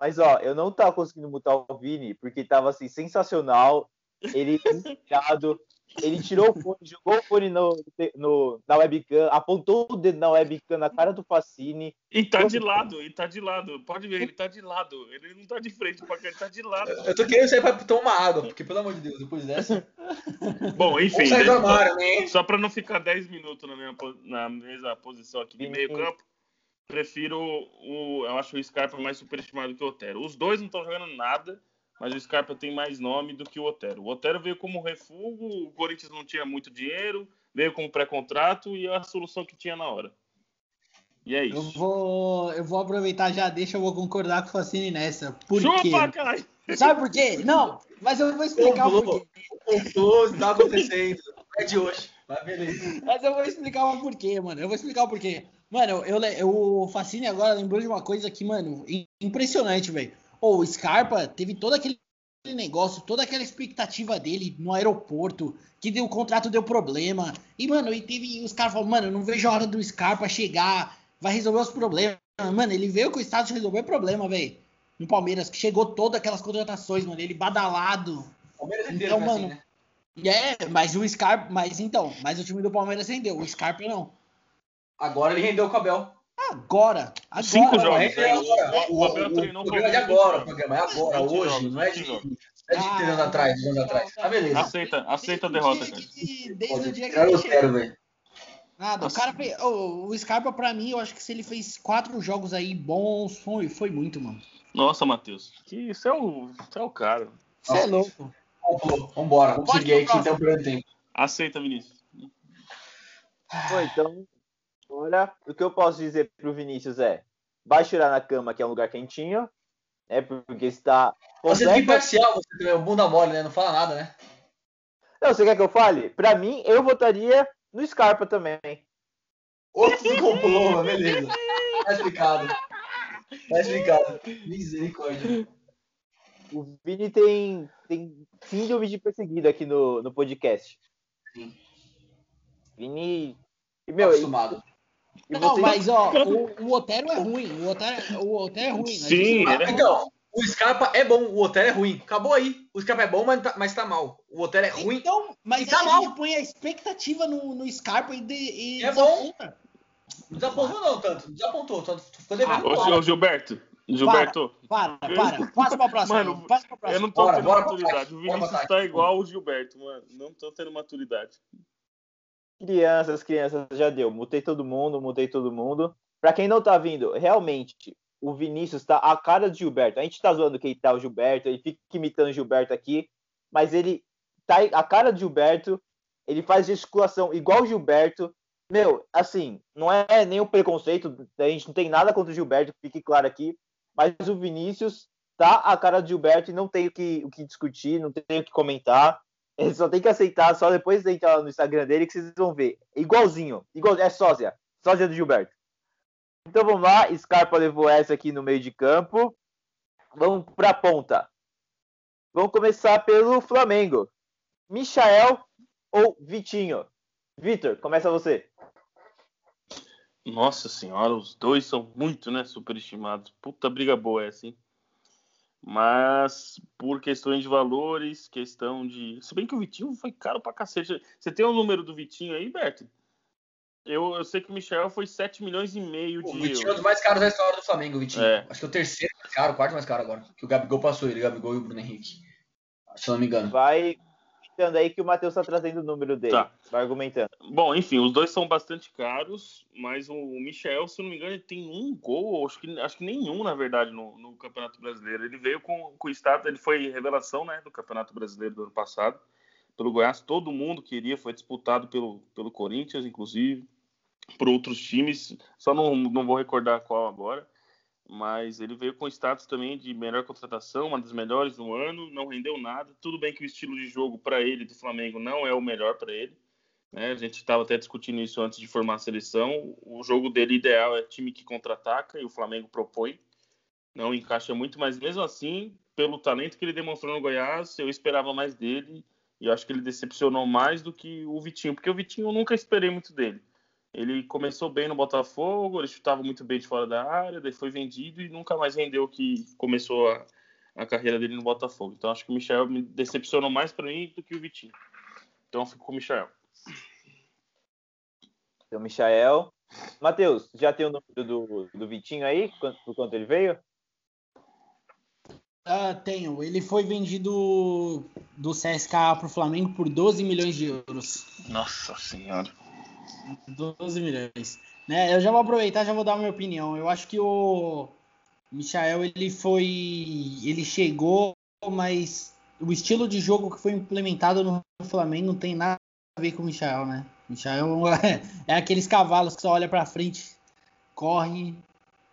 Mas ó, eu não tava conseguindo mutar o Vini, porque tava assim, sensacional. Ele inspirado. Ele tirou o fone, jogou o fone no, no- na webcam, apontou o dedo na webcam na cara do Facine. E tá de lado, e tá de lado. Pode ver, ele tá de lado. Ele não tá de frente pra cá, ele tá de lado. Eu tô querendo sair pra tomar água, porque pelo amor de Deus, depois dessa. Bom, enfim. Né? Só pra não ficar 10 minutos na, minha, na mesma posição aqui de Sim, meio sim. campo, prefiro o. Eu acho o Scarpa mais superestimado que o Otero. Os dois não estão jogando nada, mas o Scarpa tem mais nome do que o Otero. O Otero veio como refúgio, o Corinthians não tinha muito dinheiro, veio como pré-contrato e é a solução que tinha na hora. E é Eu isso. vou, eu vou aproveitar já, deixa eu vou concordar com o Facine nessa. Por quê? Chupa, caralho! Sabe por quê? Não, mas eu vou explicar o porquê. Complô, tá acontecendo. É de hoje. Mas beleza. Mas eu vou explicar o porquê, mano. Eu vou explicar o porquê. Mano, eu, eu, o Facine agora lembrou de uma coisa que, mano, im- impressionante, velho. O Scarpa teve todo aquele negócio, toda aquela expectativa dele no aeroporto, que deu, o contrato deu problema. E, mano, e teve os caras falaram, mano, eu não vejo a hora do Scarpa chegar, vai resolver os problemas. Mano, ele veio com o status de resolver problema, velho. No Palmeiras, que chegou todas aquelas contratações, mano. Ele badalado. Palmeiras Então, assim, mano, né? É, mas o Scarpa, mas então, mas o time do Palmeiras rendeu, o Scarpa não. Agora ele rendeu o Abel. Agora, agora. Cinco jogos. né? agora. O, o Abel treinou o o programa é agora, o 20 programa é agora, 20 hoje, não é de, 20 jogos. não é de três anos atrás, dois anos atrás. Tá beleza. Aceita, aceita a derrota, cara. Desde, o dia que ele o chegou. Nada, o Nossa. cara fez. o Scarpa, pra mim, eu acho que se ele fez quatro jogos aí bons, foi, foi muito, mano. Nossa, Matheus. Que isso é o, isso é o cara. Você é louco. Vambora, vamos seguir aí pro que então perdendo tempo. Aceita, Vinícius. Bom, então, agora, o que eu posso dizer pro Vinícius é: vai chorar na cama, que é um lugar quentinho, né? Porque está. Você é imparcial, você também é um bunda mole, né? Não fala nada, né? Não, você quer que eu fale? Pra mim, eu votaria no Scarpa também. Outro complô, mas beleza. Tá explicado. Tá explicado. Misericórdia. O Vini tem, tem síndrome de perseguido aqui no, no podcast. Sim. Vini. Meu, acostumado. E Não, você- mas ó, o, o Otero é ruim. O Otero, o Otero é ruim. né? Sim, ele é Então, o Scarpa é bom, o Otero é ruim. Acabou aí. O Scarpa é bom, mas tá, mas tá mal. O Otero é ruim. Então, mas Tá aí a mal. gente põe a expectativa no, no Scarpa e, de, e É bom. Não desapontou não tanto. Não desapontou. Só ficou devendo. Ô, Ah, ô, Gilberto. Gilberto, Para, para. Passa pra próxima. Mano, passa pra eu próxima. não tô Bora, tendo bora maturidade. O bora pro Vinícius tá igual o Gilberto, mano. Não tô tendo maturidade. Crianças, crianças, já deu. Mutei todo mundo, mutei todo mundo. Pra quem não tá vindo, realmente, o Vinícius tá a cara de Gilberto. A gente tá zoando que ele tá o Gilberto, ele fica imitando o Gilberto aqui, mas ele tá a cara de Gilberto, ele faz gesticulação igual o Gilberto. Meu, assim, não é nenhum preconceito, a gente não tem nada contra o Gilberto, fique claro aqui, mas o Vinícius tá a cara de Gilberto e não tem o que, o que discutir, não tem o que comentar. Ele só tem que aceitar, só depois de entrar no Instagram dele que vocês vão ver. Igualzinho. Igual, é sósia. Sósia do Gilberto. Então vamos lá. Scarpa levou essa aqui no meio de campo. Vamos pra ponta. Vamos começar pelo Flamengo. Michael ou Vitinho? Vitor, começa você. Nossa senhora, os dois são muito, né, superestimados. Puta briga boa essa, hein? Mas por questões de valores, questão de. Se bem que o Vitinho foi caro pra cacete. Você tem o número do Vitinho aí, Berto? Eu, eu sei que o Michel foi 7 milhões e meio de O Vitinho é um dos mais caros da história do Flamengo, o Vitinho. É. Acho que é o terceiro mais caro, o quarto mais caro agora. Que o Gabigol passou ele, o Gabigol e o Bruno Henrique. Se eu não me engano. Vai argumentando aí que o Matheus está trazendo o número dele. Tá. Vai argumentando. Bom, enfim, os dois são bastante caros, mas o Michel, se não me engano, ele tem um gol, acho que, acho que nenhum, na verdade, no, no Campeonato Brasileiro. Ele veio com, com o status, ele foi revelação né, do Campeonato Brasileiro do ano passado, pelo Goiás. Todo mundo queria, foi disputado pelo, pelo Corinthians, inclusive, por outros times. Só não, não vou recordar qual agora mas ele veio com status também de melhor contratação, uma das melhores do ano, não rendeu nada. Tudo bem que o estilo de jogo para ele do Flamengo não é o melhor para ele. Né? A gente estava até discutindo isso antes de formar a seleção. O jogo dele ideal é time que contra-ataca e o Flamengo propõe. Não encaixa muito, mas mesmo assim, pelo talento que ele demonstrou no Goiás, eu esperava mais dele e eu acho que ele decepcionou mais do que o Vitinho, porque o Vitinho eu nunca esperei muito dele. Ele começou bem no Botafogo, ele chutava muito bem de fora da área, daí foi vendido e nunca mais rendeu que começou a, a carreira dele no Botafogo. Então acho que o Michel me decepcionou mais para mim do que o Vitinho. Então eu fico com o Michel. Então, Michael. Matheus, já tem o número do, do Vitinho aí? Por quanto ele veio? Ah, tenho. Ele foi vendido do CSKA para o Flamengo por 12 milhões de euros. Nossa Senhora. 12 milhões. Né? Eu já vou aproveitar, já vou dar minha opinião. Eu acho que o Michael ele foi, ele chegou, mas o estilo de jogo que foi implementado no Flamengo não tem nada a ver com o Michael, né? O Michael é, é aqueles cavalos que só olha para frente, corre,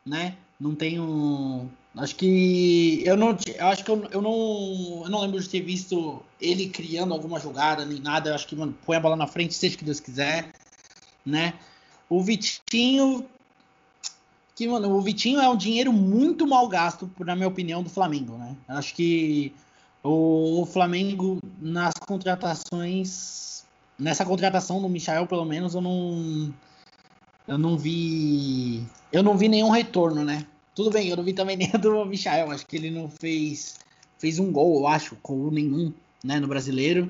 né? Não tem um, acho que eu não, eu acho que eu, eu não, eu não lembro de ter visto ele criando alguma jogada nem nada. Eu acho que mano, põe a bola na frente, seja o que Deus quiser né? O Vitinho que, mano, o Vitinho é um dinheiro muito mal gasto, na minha opinião, do Flamengo, né? Acho que o, Flamengo, nas contratações, nessa contratação do Michael, pelo menos, eu não, eu não vi, eu não vi nenhum retorno, né? Tudo bem, eu não vi também nem do Michael, acho que ele não fez, fez um gol, eu acho, com nenhum, né, no Brasileiro.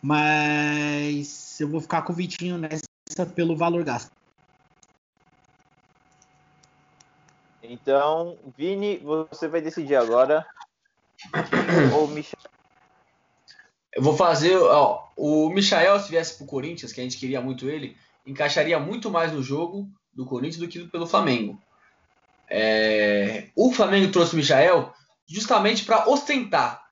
Mas eu vou ficar com o Vitinho nessa pelo valor gasto. Então, Vini, você vai decidir agora. ou Michel? Eu vou fazer. Ó, o Michael, se viesse pro Corinthians, que a gente queria muito ele, encaixaria muito mais no jogo do Corinthians do que pelo Flamengo. É, o Flamengo trouxe o Michael justamente para ostentar,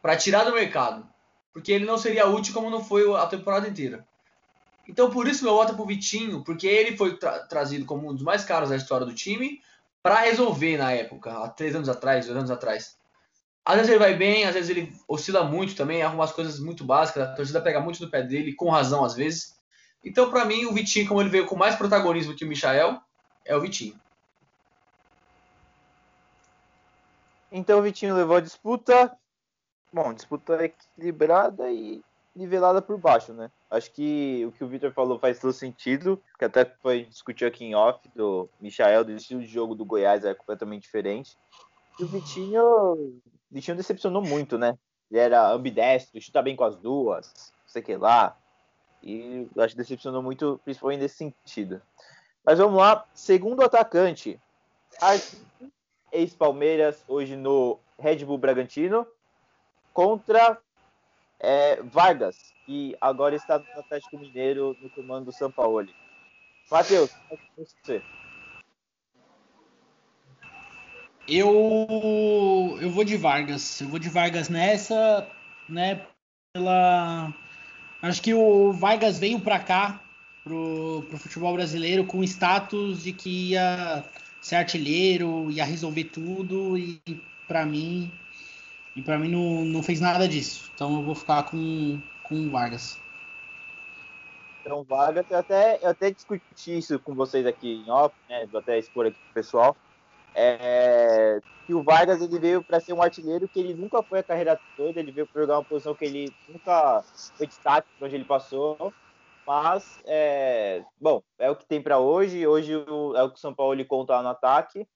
para tirar do mercado porque ele não seria útil como não foi a temporada inteira. Então por isso meu voto é pro Vitinho, porque ele foi tra trazido como um dos mais caros da história do time para resolver na época, há três anos atrás, dois anos atrás. Às vezes ele vai bem, às vezes ele oscila muito também, arruma as coisas muito básicas, a torcida pega muito no pé dele, com razão às vezes. Então para mim o Vitinho, como ele veio com mais protagonismo que o Michael, é o Vitinho. Então o Vitinho levou a disputa, Bom, disputa equilibrada e nivelada por baixo, né? Acho que o que o Victor falou faz todo sentido, que até foi discutir aqui em off do Michael, do estilo de jogo do Goiás é completamente diferente. E o Vitinho, o Vitinho decepcionou muito, né? Ele era ambidestro, chuta bem com as duas, não sei que lá. E acho que decepcionou muito, principalmente nesse sentido. Mas vamos lá, segundo atacante, ex-Palmeiras, hoje no Red Bull Bragantino contra é, Vargas, que agora está no Atlético Mineiro no comando do São Paulo. Matheus, é você. Eu eu vou de Vargas. Eu vou de Vargas nessa, né? Pela acho que o Vargas veio para cá pro, pro futebol brasileiro com status de que ia ser artilheiro, ia resolver tudo e para mim e para mim não, não fez nada disso. Então eu vou ficar com, com Vargas. Então, Vargas, eu até, eu até discuti isso com vocês aqui em off, né? Vou até expor aqui pro pessoal. É, que o Vargas ele veio para ser um artilheiro que ele nunca foi a carreira toda, ele veio para jogar uma posição que ele nunca foi destaque onde ele passou. Mas, é, bom, é o que tem para hoje. Hoje é o que o São Paulo conta no ataque.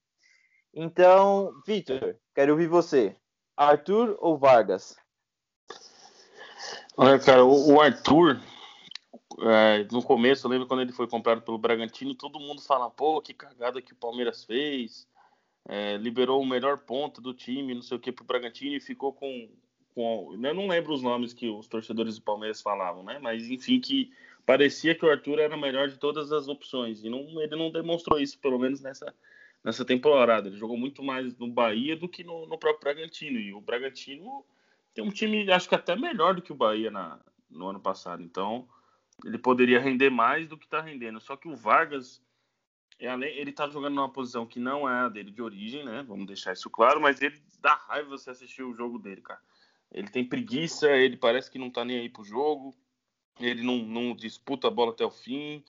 Então, Vitor, quero ouvir você. Arthur ou Vargas? Olha, cara, o, Arthur, é, no começo, eu lembro quando ele foi comprado pelo Bragantino, todo mundo fala, pô, que cagada que o Palmeiras fez, é, liberou o melhor ponto do time, não sei o que, pro Bragantino e ficou com, com. Eu não lembro os nomes que os torcedores do Palmeiras falavam, né? Mas enfim, que parecia que o Arthur era o melhor de todas as opções. E não, ele não demonstrou isso, pelo menos nessa, nessa temporada. Ele jogou muito mais no Bahia do que no, no próprio Bragantino. E o Bragantino tem um time, acho que até melhor do que o Bahia na, no ano passado. Então, ele poderia render mais do que está rendendo. Só que o Vargas, é ele está jogando numa posição que não é a dele de origem, né? Vamos deixar isso claro, mas ele dá raiva você assistir o jogo dele, cara. Ele tem preguiça, ele parece que não tá nem aí pro jogo, ele não, não disputa a bola até o fim.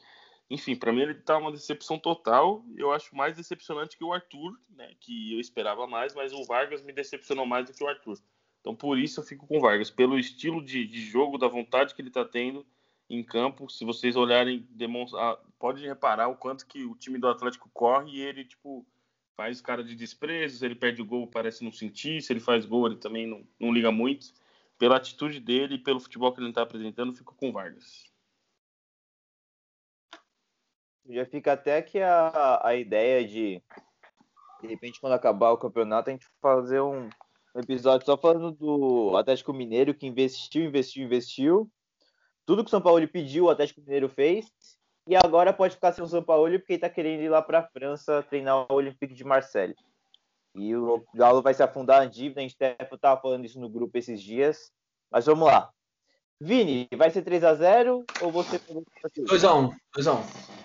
Enfim, para mim ele tá uma decepção total. Eu acho mais decepcionante que o Arthur, né? Que eu esperava mais, mas o Vargas me decepcionou mais do que o Arthur. Então por isso eu fico com o Vargas, pelo estilo de, de jogo, da vontade que ele tá tendo em campo. Se vocês olharem, demonstra... pode reparar o quanto que o time do Atlético corre e ele, tipo, faz cara de desprezo. Se ele perde o gol, parece não sentir. Se ele faz gol, ele também não, não liga muito. Pela atitude dele e pelo futebol que ele está apresentando, fico com o Vargas. Já fica até que a, a ideia de, de repente, quando acabar o campeonato, a gente fazer um, episódio só falando do Atlético Mineiro que investiu, investiu, investiu tudo que o São Paulo pediu, o Atlético Mineiro fez. E agora pode ficar sem o São Paulo porque ele está querendo ir lá para a França treinar o Olympique de Marseille. E o Galo vai se afundar na dívida. A gente estava falando isso no grupo esses dias. Mas vamos lá. Vini, vai ser 3x0 ou você. 2x1. 2x1.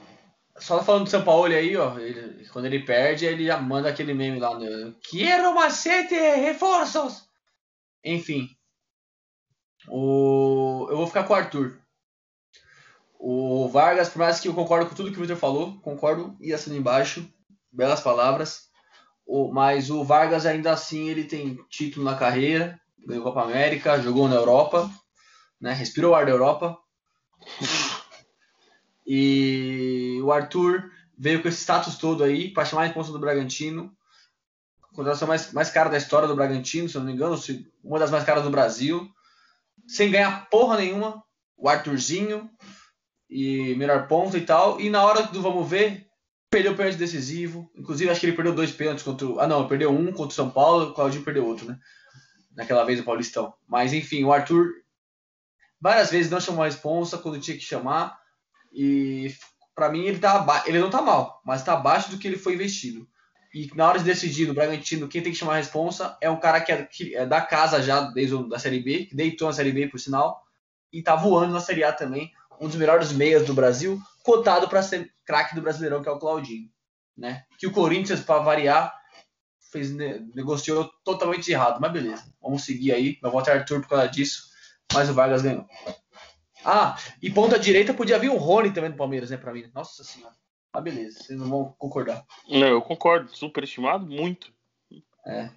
Só falando do São Paulo aí, ó. Ele, quando ele perde, ele já manda aquele meme lá no. Quero macete, reforços! Enfim. O... Eu vou ficar com o Arthur. O Vargas, por mais que eu concordo com tudo que o Victor falou, concordo e assino embaixo. Belas palavras. O... Mas o Vargas, ainda assim, ele tem título na carreira, ganhou Copa América, jogou na Europa, né? respirou o ar da Europa. E o Arthur veio com esse status todo aí, para chamar a responsa do Bragantino. Contratação mais, mais cara da história do Bragantino, se eu não me engano, uma das mais caras do Brasil sem ganhar porra nenhuma, o Arthurzinho e melhor ponto e tal. E na hora do vamos ver, perdeu o pênalti decisivo. Inclusive, acho que ele perdeu dois pênaltis contra. Ah, não, perdeu um contra o São Paulo, o Claudinho perdeu outro, né? Naquela vez o Paulistão. Mas enfim, o Arthur várias vezes não chamou a responsa quando tinha que chamar. E para mim ele tá ele não tá mal, mas tá abaixo do que ele foi investido. E na hora de decidir no Bragantino, quem tem que chamar a responsa é um cara que é, que é da casa já, desde a da Série B, que deitou na Série B, por sinal, e tá voando na Série A também. Um dos melhores meias do Brasil, cotado para ser craque do Brasileirão, que é o Claudinho. Né? Que o Corinthians, para variar, fez, negociou totalmente errado. Mas beleza, vamos seguir aí. Meu voto é Arthur por causa disso, mas o Vargas ganhou. Ah, e ponta direita podia vir o Rony também do Palmeiras, né, para mim. Nossa senhora. Ah, beleza, vocês não vão concordar. Não, eu concordo, superestimado muito. É.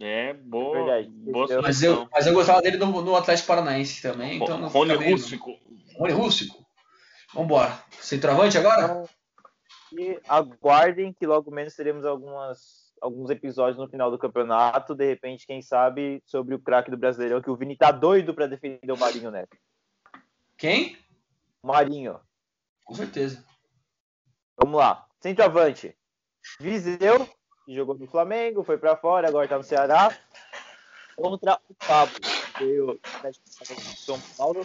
É, boa. É verdade. boa mas, eu, mas eu gostava dele no, no Atlético Paranaense também. Então Rony Rústico. Rony Rústico. Vambora. Centroavante agora? Então, e aguardem que logo menos teremos algumas, alguns episódios no final do campeonato. De repente, quem sabe, sobre o craque do Brasileirão, que o Vini tá doido para defender o Marinho Neto. Quem? Marinho. Com certeza. Vamos lá. Centroavante. Viseu, que jogou no Flamengo, foi para fora, agora tá no Ceará. Contra o Pablo, veio de São Paulo.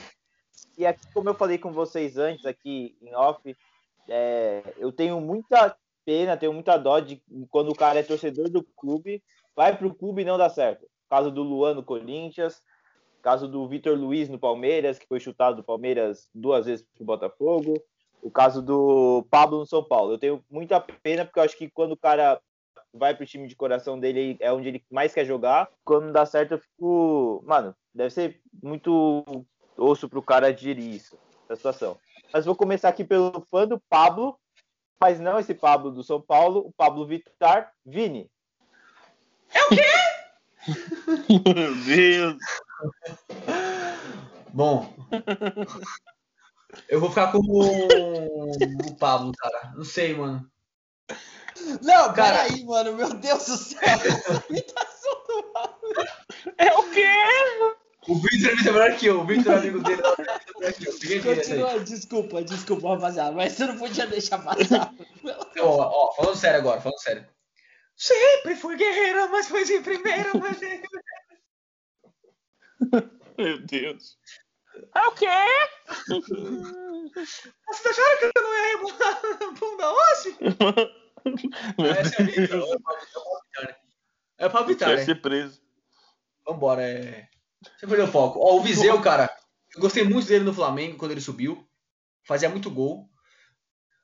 E aqui, como eu falei com vocês antes, aqui em off, é, eu tenho muita pena, tenho muita dó de quando o cara é torcedor do clube, vai pro clube e não dá certo. Caso do Luan no Corinthians, caso do Vitor Luiz no Palmeiras, que foi chutado do Palmeiras duas vezes pro Botafogo o caso do Pablo no São Paulo. Eu tenho muita pena, porque eu acho que quando o cara vai pro time de coração dele, é onde ele mais quer jogar. Quando dá certo, eu fico. Mano, deve ser muito osso pro cara digerir isso, essa situação. Mas vou começar aqui pelo fã do Pablo, mas não esse Pablo do São Paulo, o Pablo Vittar, Vini. É o quê? Meu Deus! Bom, eu vou ficar com o, o Pablo, cara. Não sei, mano. Não, cara. peraí, mano. Meu Deus do céu. É o quê? O Victor é melhor que eu. O Victor é amigo dele. Continua, desculpa, desculpa, rapaziada. Mas você não podia deixar passar. ó, ó, falando sério agora, falando sério. Sempre fui guerreiro, mas fui em primeiro. Mas... Meu Deus. É o quê? Vocês acharam que eu não ia rebolar na bunda hoje? Essa é a. É pra evitar, né? É pra né? ser preso. Vambora, é. Você perdeu o foco. Ó, o Viseu, cara, eu gostei muito dele no Flamengo quando ele subiu. Fazia muito gol.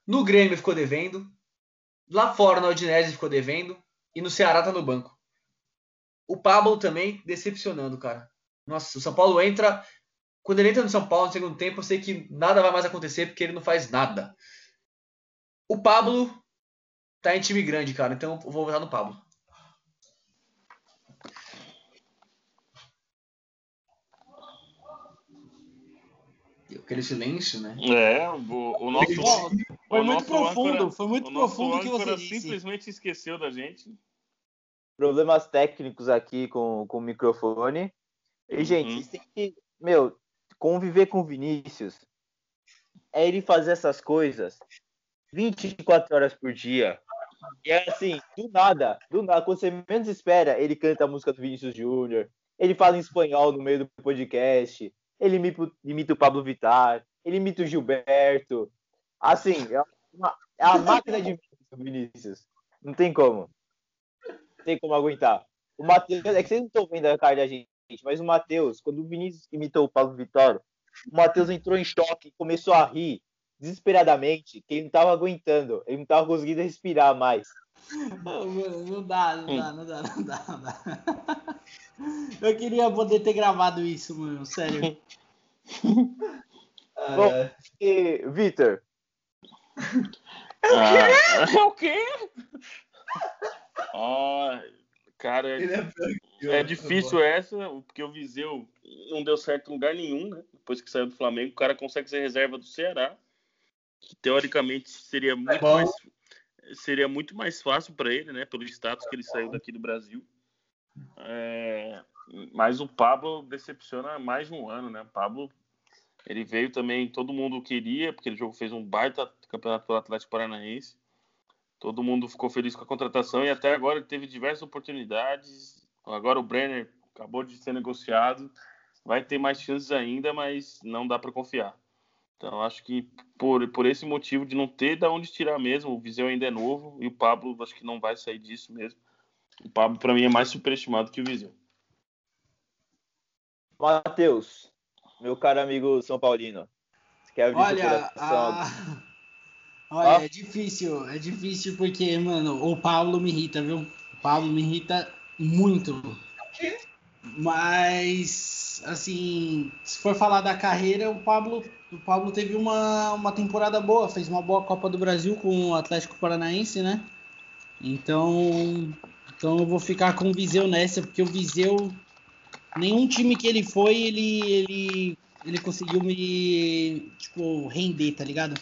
No Grêmio ficou devendo. Lá fora, na Odinese, ficou devendo. E no Ceará tá no banco. O Pablo também decepcionando, cara. Nossa, o São Paulo entra. Quando ele entra no São Paulo no segundo tempo, eu sei que nada vai mais acontecer porque ele não faz nada. O Pablo tá em time grande, cara. Então eu vou votar no Pablo. Aquele silêncio, né? É, o, o nosso. Foi o muito nosso profundo, âncora- foi muito profundo que você disse. simplesmente esqueceu da gente. Problemas técnicos aqui com, com o microfone. E, gente, Uhum. têm que, meu, conviver com o Vinícius é ele fazer essas coisas 24 horas por dia. E é assim, do nada, do nada, quando você menos espera, ele canta a música do Vinícius Júnior, ele fala em espanhol no meio do podcast, ele imita, o- imita o Pablo Vittar, ele imita o Gilberto. Assim, é, uma, é a máquina de Vinícius. Não tem como. Não tem como aguentar. O Matheus, é que vocês não estão vendo a cara da gente, mas o Matheus, quando o Vinícius imitou o Pablo Vittar, o Matheus entrou em choque, começou a rir desesperadamente, que ele não tava aguentando, ele não tava conseguindo respirar mais. Não, dá, não dá, não dá, não dá, não dá. Eu queria poder ter gravado isso, mano, sério. Bom, e, Vitor, Ah, é o quê? Ah, cara, Ele é é difícil essa, porque o Viseu não deu certo em lugar nenhum, né? Depois que saiu do Flamengo, o cara consegue ser reserva do Ceará, que teoricamente seria muito bom. mais seria muito mais fácil para ele, né? Pelo status que ele saiu daqui do Brasil. É, mas o Pablo decepciona há mais de um ano, né? O Pablo ele veio também, todo mundo queria, porque ele jogo fez um baita campeonato pelo Atlético Paranaense. Todo mundo ficou feliz com a contratação e até agora ele teve diversas oportunidades. Agora o Brenner acabou de ser negociado, vai ter mais chances ainda, mas não dá para confiar. Então acho que por, por esse motivo de não ter da onde tirar mesmo, o Viseu ainda é novo e o Pablo acho que não vai sair disso mesmo. O Pablo para mim é mais superestimado que o Viseu. Matheus, meu caro amigo São Paulino, você quer abrir seu Olha, coração? a... Olha, é difícil, é difícil porque, mano, o Pablo me irrita, viu? O Pablo me irrita muito. Mas, assim, se for falar da carreira, o Pablo, o Pablo teve uma, uma temporada boa, fez uma boa Copa do Brasil com o Atlético Paranaense, né? Então, então eu vou ficar com o Viseu nessa, porque o Viseu, nenhum time que ele foi, ele, ele, ele conseguiu me, tipo, render, tá ligado?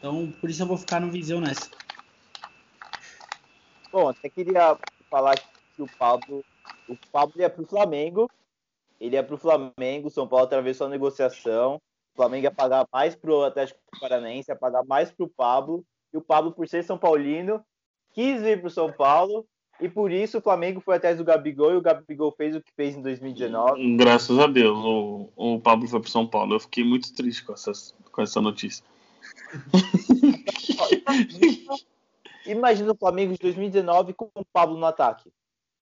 Então, por isso eu vou ficar no Viseu nessa. Bom, até queria falar que o Pablo, o Pablo ia pro Flamengo, ele ia pro Flamengo, o São Paulo atravessou a negociação, o Flamengo ia pagar mais pro Atlético Paranaense, ia pagar mais pro Pablo, e o Pablo, por ser São Paulino, quis vir pro São Paulo, e por isso o Flamengo foi atrás do Gabigol, e o Gabigol fez o que fez em 2019. Graças a Deus, o, o Pablo foi pro São Paulo. Eu fiquei muito triste com, essas, com essa notícia. Imagina o Flamengo de 2019 com o Pablo no ataque,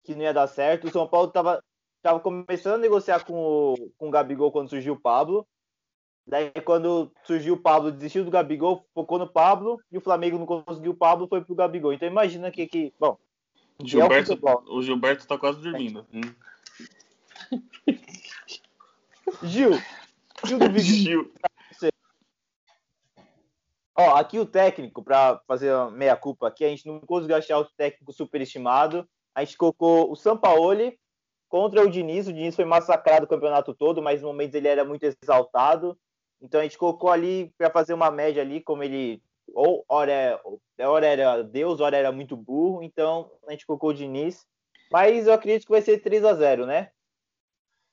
que não ia dar certo. O São Paulo estava tava começando a negociar com o, com o Gabigol quando surgiu o Pablo. Daí, quando surgiu o Pablo, desistiu do Gabigol, focou no Pablo, e o Flamengo não conseguiu o Pablo, foi pro Gabigol. Então, imagina que. que bom, O E é o Gilberto, o Gilberto tá quase dormindo. Hum. Gil, Gil do Vigor. Gil. Ó, aqui o técnico, para fazer a meia-culpa aqui, a gente não conseguiu achar o técnico superestimado. A gente colocou o Sampaoli contra o Diniz. O Diniz foi massacrado o campeonato todo, mas no momento ele era muito exaltado. Então a gente colocou ali para fazer uma média ali, como ele ou hora, é- hora era Deus, hora era muito burro. Então a gente colocou o Diniz. Mas eu acredito que vai ser 3 a 0 né?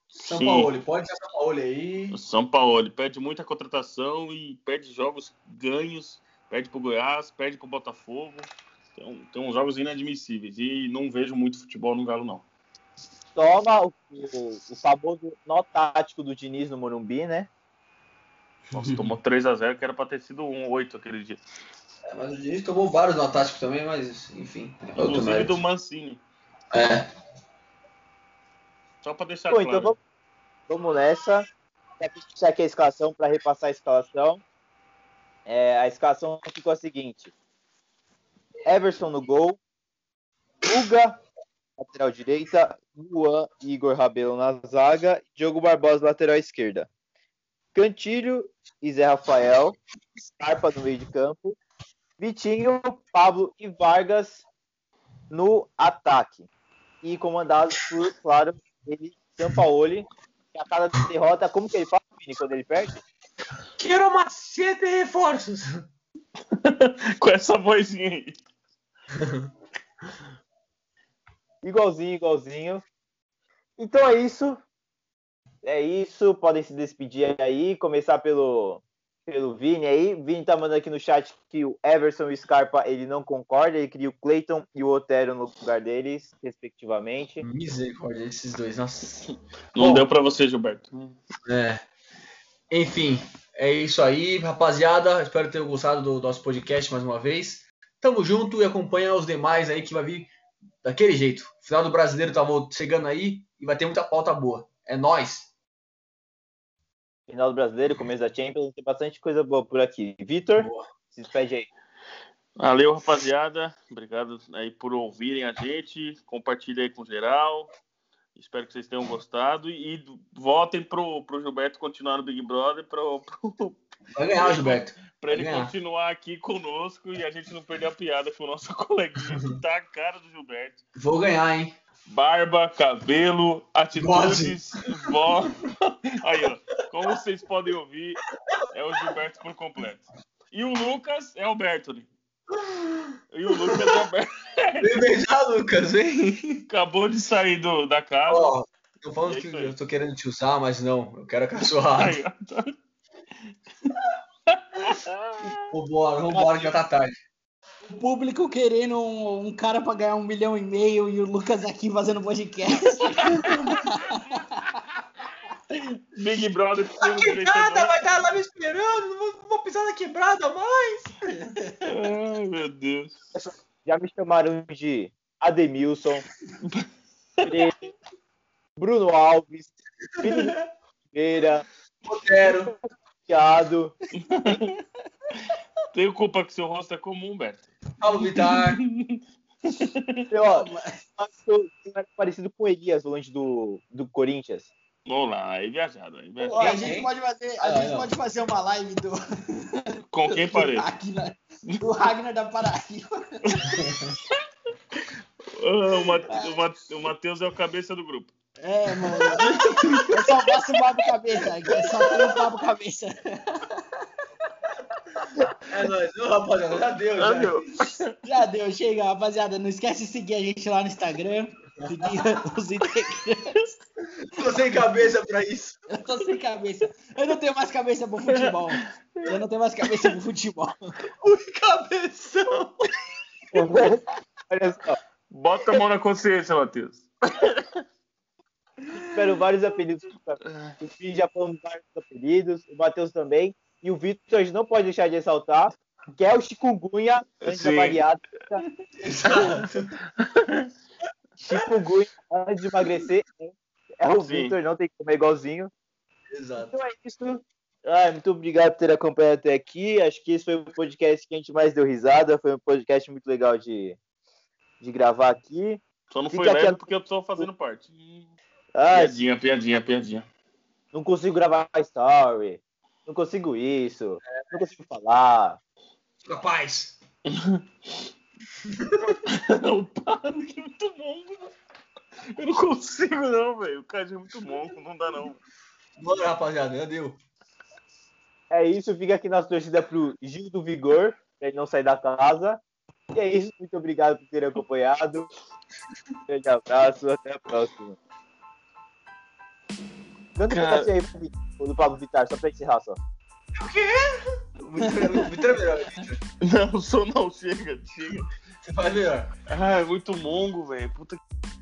São. Paulo, pode ser São Paulo aí. São Paulo ele perde muita contratação e perde jogos ganhos, perde pro Goiás, perde pro Botafogo. Então, tem uns jogos inadmissíveis. E não vejo muito futebol no Galo, não. toma o, o, o famoso nó tático do Diniz no Morumbi, né? Nossa, tomou 3x0, que era pra ter sido 1x8 aquele dia. É, mas o Diniz tomou vários no Atlético também, mas enfim. é Inclusive mérito. do Mancini. É. Só pra deixar Bom, claro. então vamos, vamos nessa. Aqui deixar aqui a escalação para repassar a escalação. É, a escalação ficou a seguinte: Everson no gol, Uga, lateral direita, Luan e Igor Rabelo na zaga, Diogo Barbosa, lateral esquerda. Cantilho e Zé Rafael, Scarpa no meio de campo, Vitinho, Pablo e Vargas no ataque. E comandados por, claro, ele, Sampaoli, que a cada derrota, como que ele fala, Vini, quando ele perde? Quero macete reforços. Com essa vozinha aí. Igualzinho, igualzinho. Então é isso. É isso. Podem se despedir aí. Começar pelo, pelo Vini aí. Vini tá mandando aqui no chat que o Everson e o Scarpa ele não concorda. Ele queria o Clayton e o Otero no lugar deles, respectivamente. Misericórdia, esses dois, nossa. Não Bom. deu pra você, Gilberto. É. Enfim, é isso aí, rapaziada. Espero ter gostado do nosso podcast mais uma vez. Tamo junto e acompanha os demais aí que vai vir daquele jeito. O final do brasileiro tá chegando aí e vai ter muita pauta boa. É nóis! Final do brasileiro, começo da Champions. Tem bastante coisa boa por aqui. Vitor, se despede aí. Valeu, rapaziada. Obrigado aí por ouvirem a gente. Compartilha aí com geral. Espero que vocês tenham gostado. E votem pro, pro Gilberto continuar no Big Brother pro, pro, Vai ganhar, Gilberto. pra ele continuar aqui conosco e a gente não perder a piada com o nosso coleguinha que tá a cara do Gilberto. Vou ganhar, hein? Barba, cabelo, atitudes, voz. Aí, ó. Como vocês podem ouvir, é o Gilberto por completo. E o Lucas é o Bertoli. E o Lucas é o Bertoli. Vem beijar, Lucas, vem! Acabou de sair do, da casa. Ó, tô falando É que eu tô querendo te usar, mas não. Eu quero a cachorrada. Aí, ó. Vambora, vambora que já tá tarde. O público querendo um, um cara pra ganhar um milhão e meio e o Lucas aqui fazendo podcast. Big Brother precisa de Quebrada vai estar lá me esperando, não vou, pisar na quebrada mais. Ai, meu Deus. Já me chamaram de Ademilson, Bruno Alves, Felipe Oliveira, Otero. Thiago. Tenho culpa que seu rosto é comum, Beto. Paulo Vittar. Eu, ó, eu, eu era parecido com o Elias, volante do, do Corinthians. Vamos lá, aí viajado. Aí viajado. Ó, a gente pode fazer, a Ah, gente não. pode fazer uma live do, Com quem? Ragnar, do Ragnar da Paraíba. Ah, o o Matheus é o cabeça do grupo. É, mano. Eu só faço o papo cabeça, é só tem o papo cabeça. É nóis, Ô, rapaziada, já deu, já. Já deu, chega, rapaziada. Não esquece de seguir a gente lá no Instagram. Seguir os integrantes. Tô sem cabeça pra isso. Eu tô sem cabeça. Eu não tenho mais cabeça pro futebol. Eu não tenho mais cabeça pro futebol. Ui, cabeção. Olha só, Bota a mão na consciência, Matheus. espero vários apelidos. O Fih já falamos vários apelidos, o Matheus também. E o Vitor a não pode deixar de ressaltar, que é o chikungunya, antes da Sim. variada. Exato. Chikungunya, antes de emagrecer, é o. Vitor, não tem que comer igualzinho. Exato. Então é isso. Ai, muito obrigado por ter acompanhado até aqui. Acho que esse foi o podcast que a gente mais deu risada. Foi um podcast muito legal de, de gravar aqui. Só não Fica foi leve a- porque eu tô fazendo parte. Ai, Piadinha, piadinha, piadinha. não consigo gravar story. Não consigo isso. Não consigo falar. Rapaz. Não, para, que é muito mongo. Eu não consigo, não, velho. O cara é muito mongo, não dá, não. Bora, rapaziada, já deu. É isso. Fica aqui nossa torcida pro Gil do Vigor, pra ele não sair da casa. E é isso. Muito obrigado por terem acompanhado. Grande abraço. Até a próxima. Cara- pedacinho aí pra mim, o do Pablo Vittar, só pra encerrar só. O Vitor o Vitor é melhor. Não, sou não, chega, chega. Você faz melhor. Ah, é muito mongo, velho. Puta que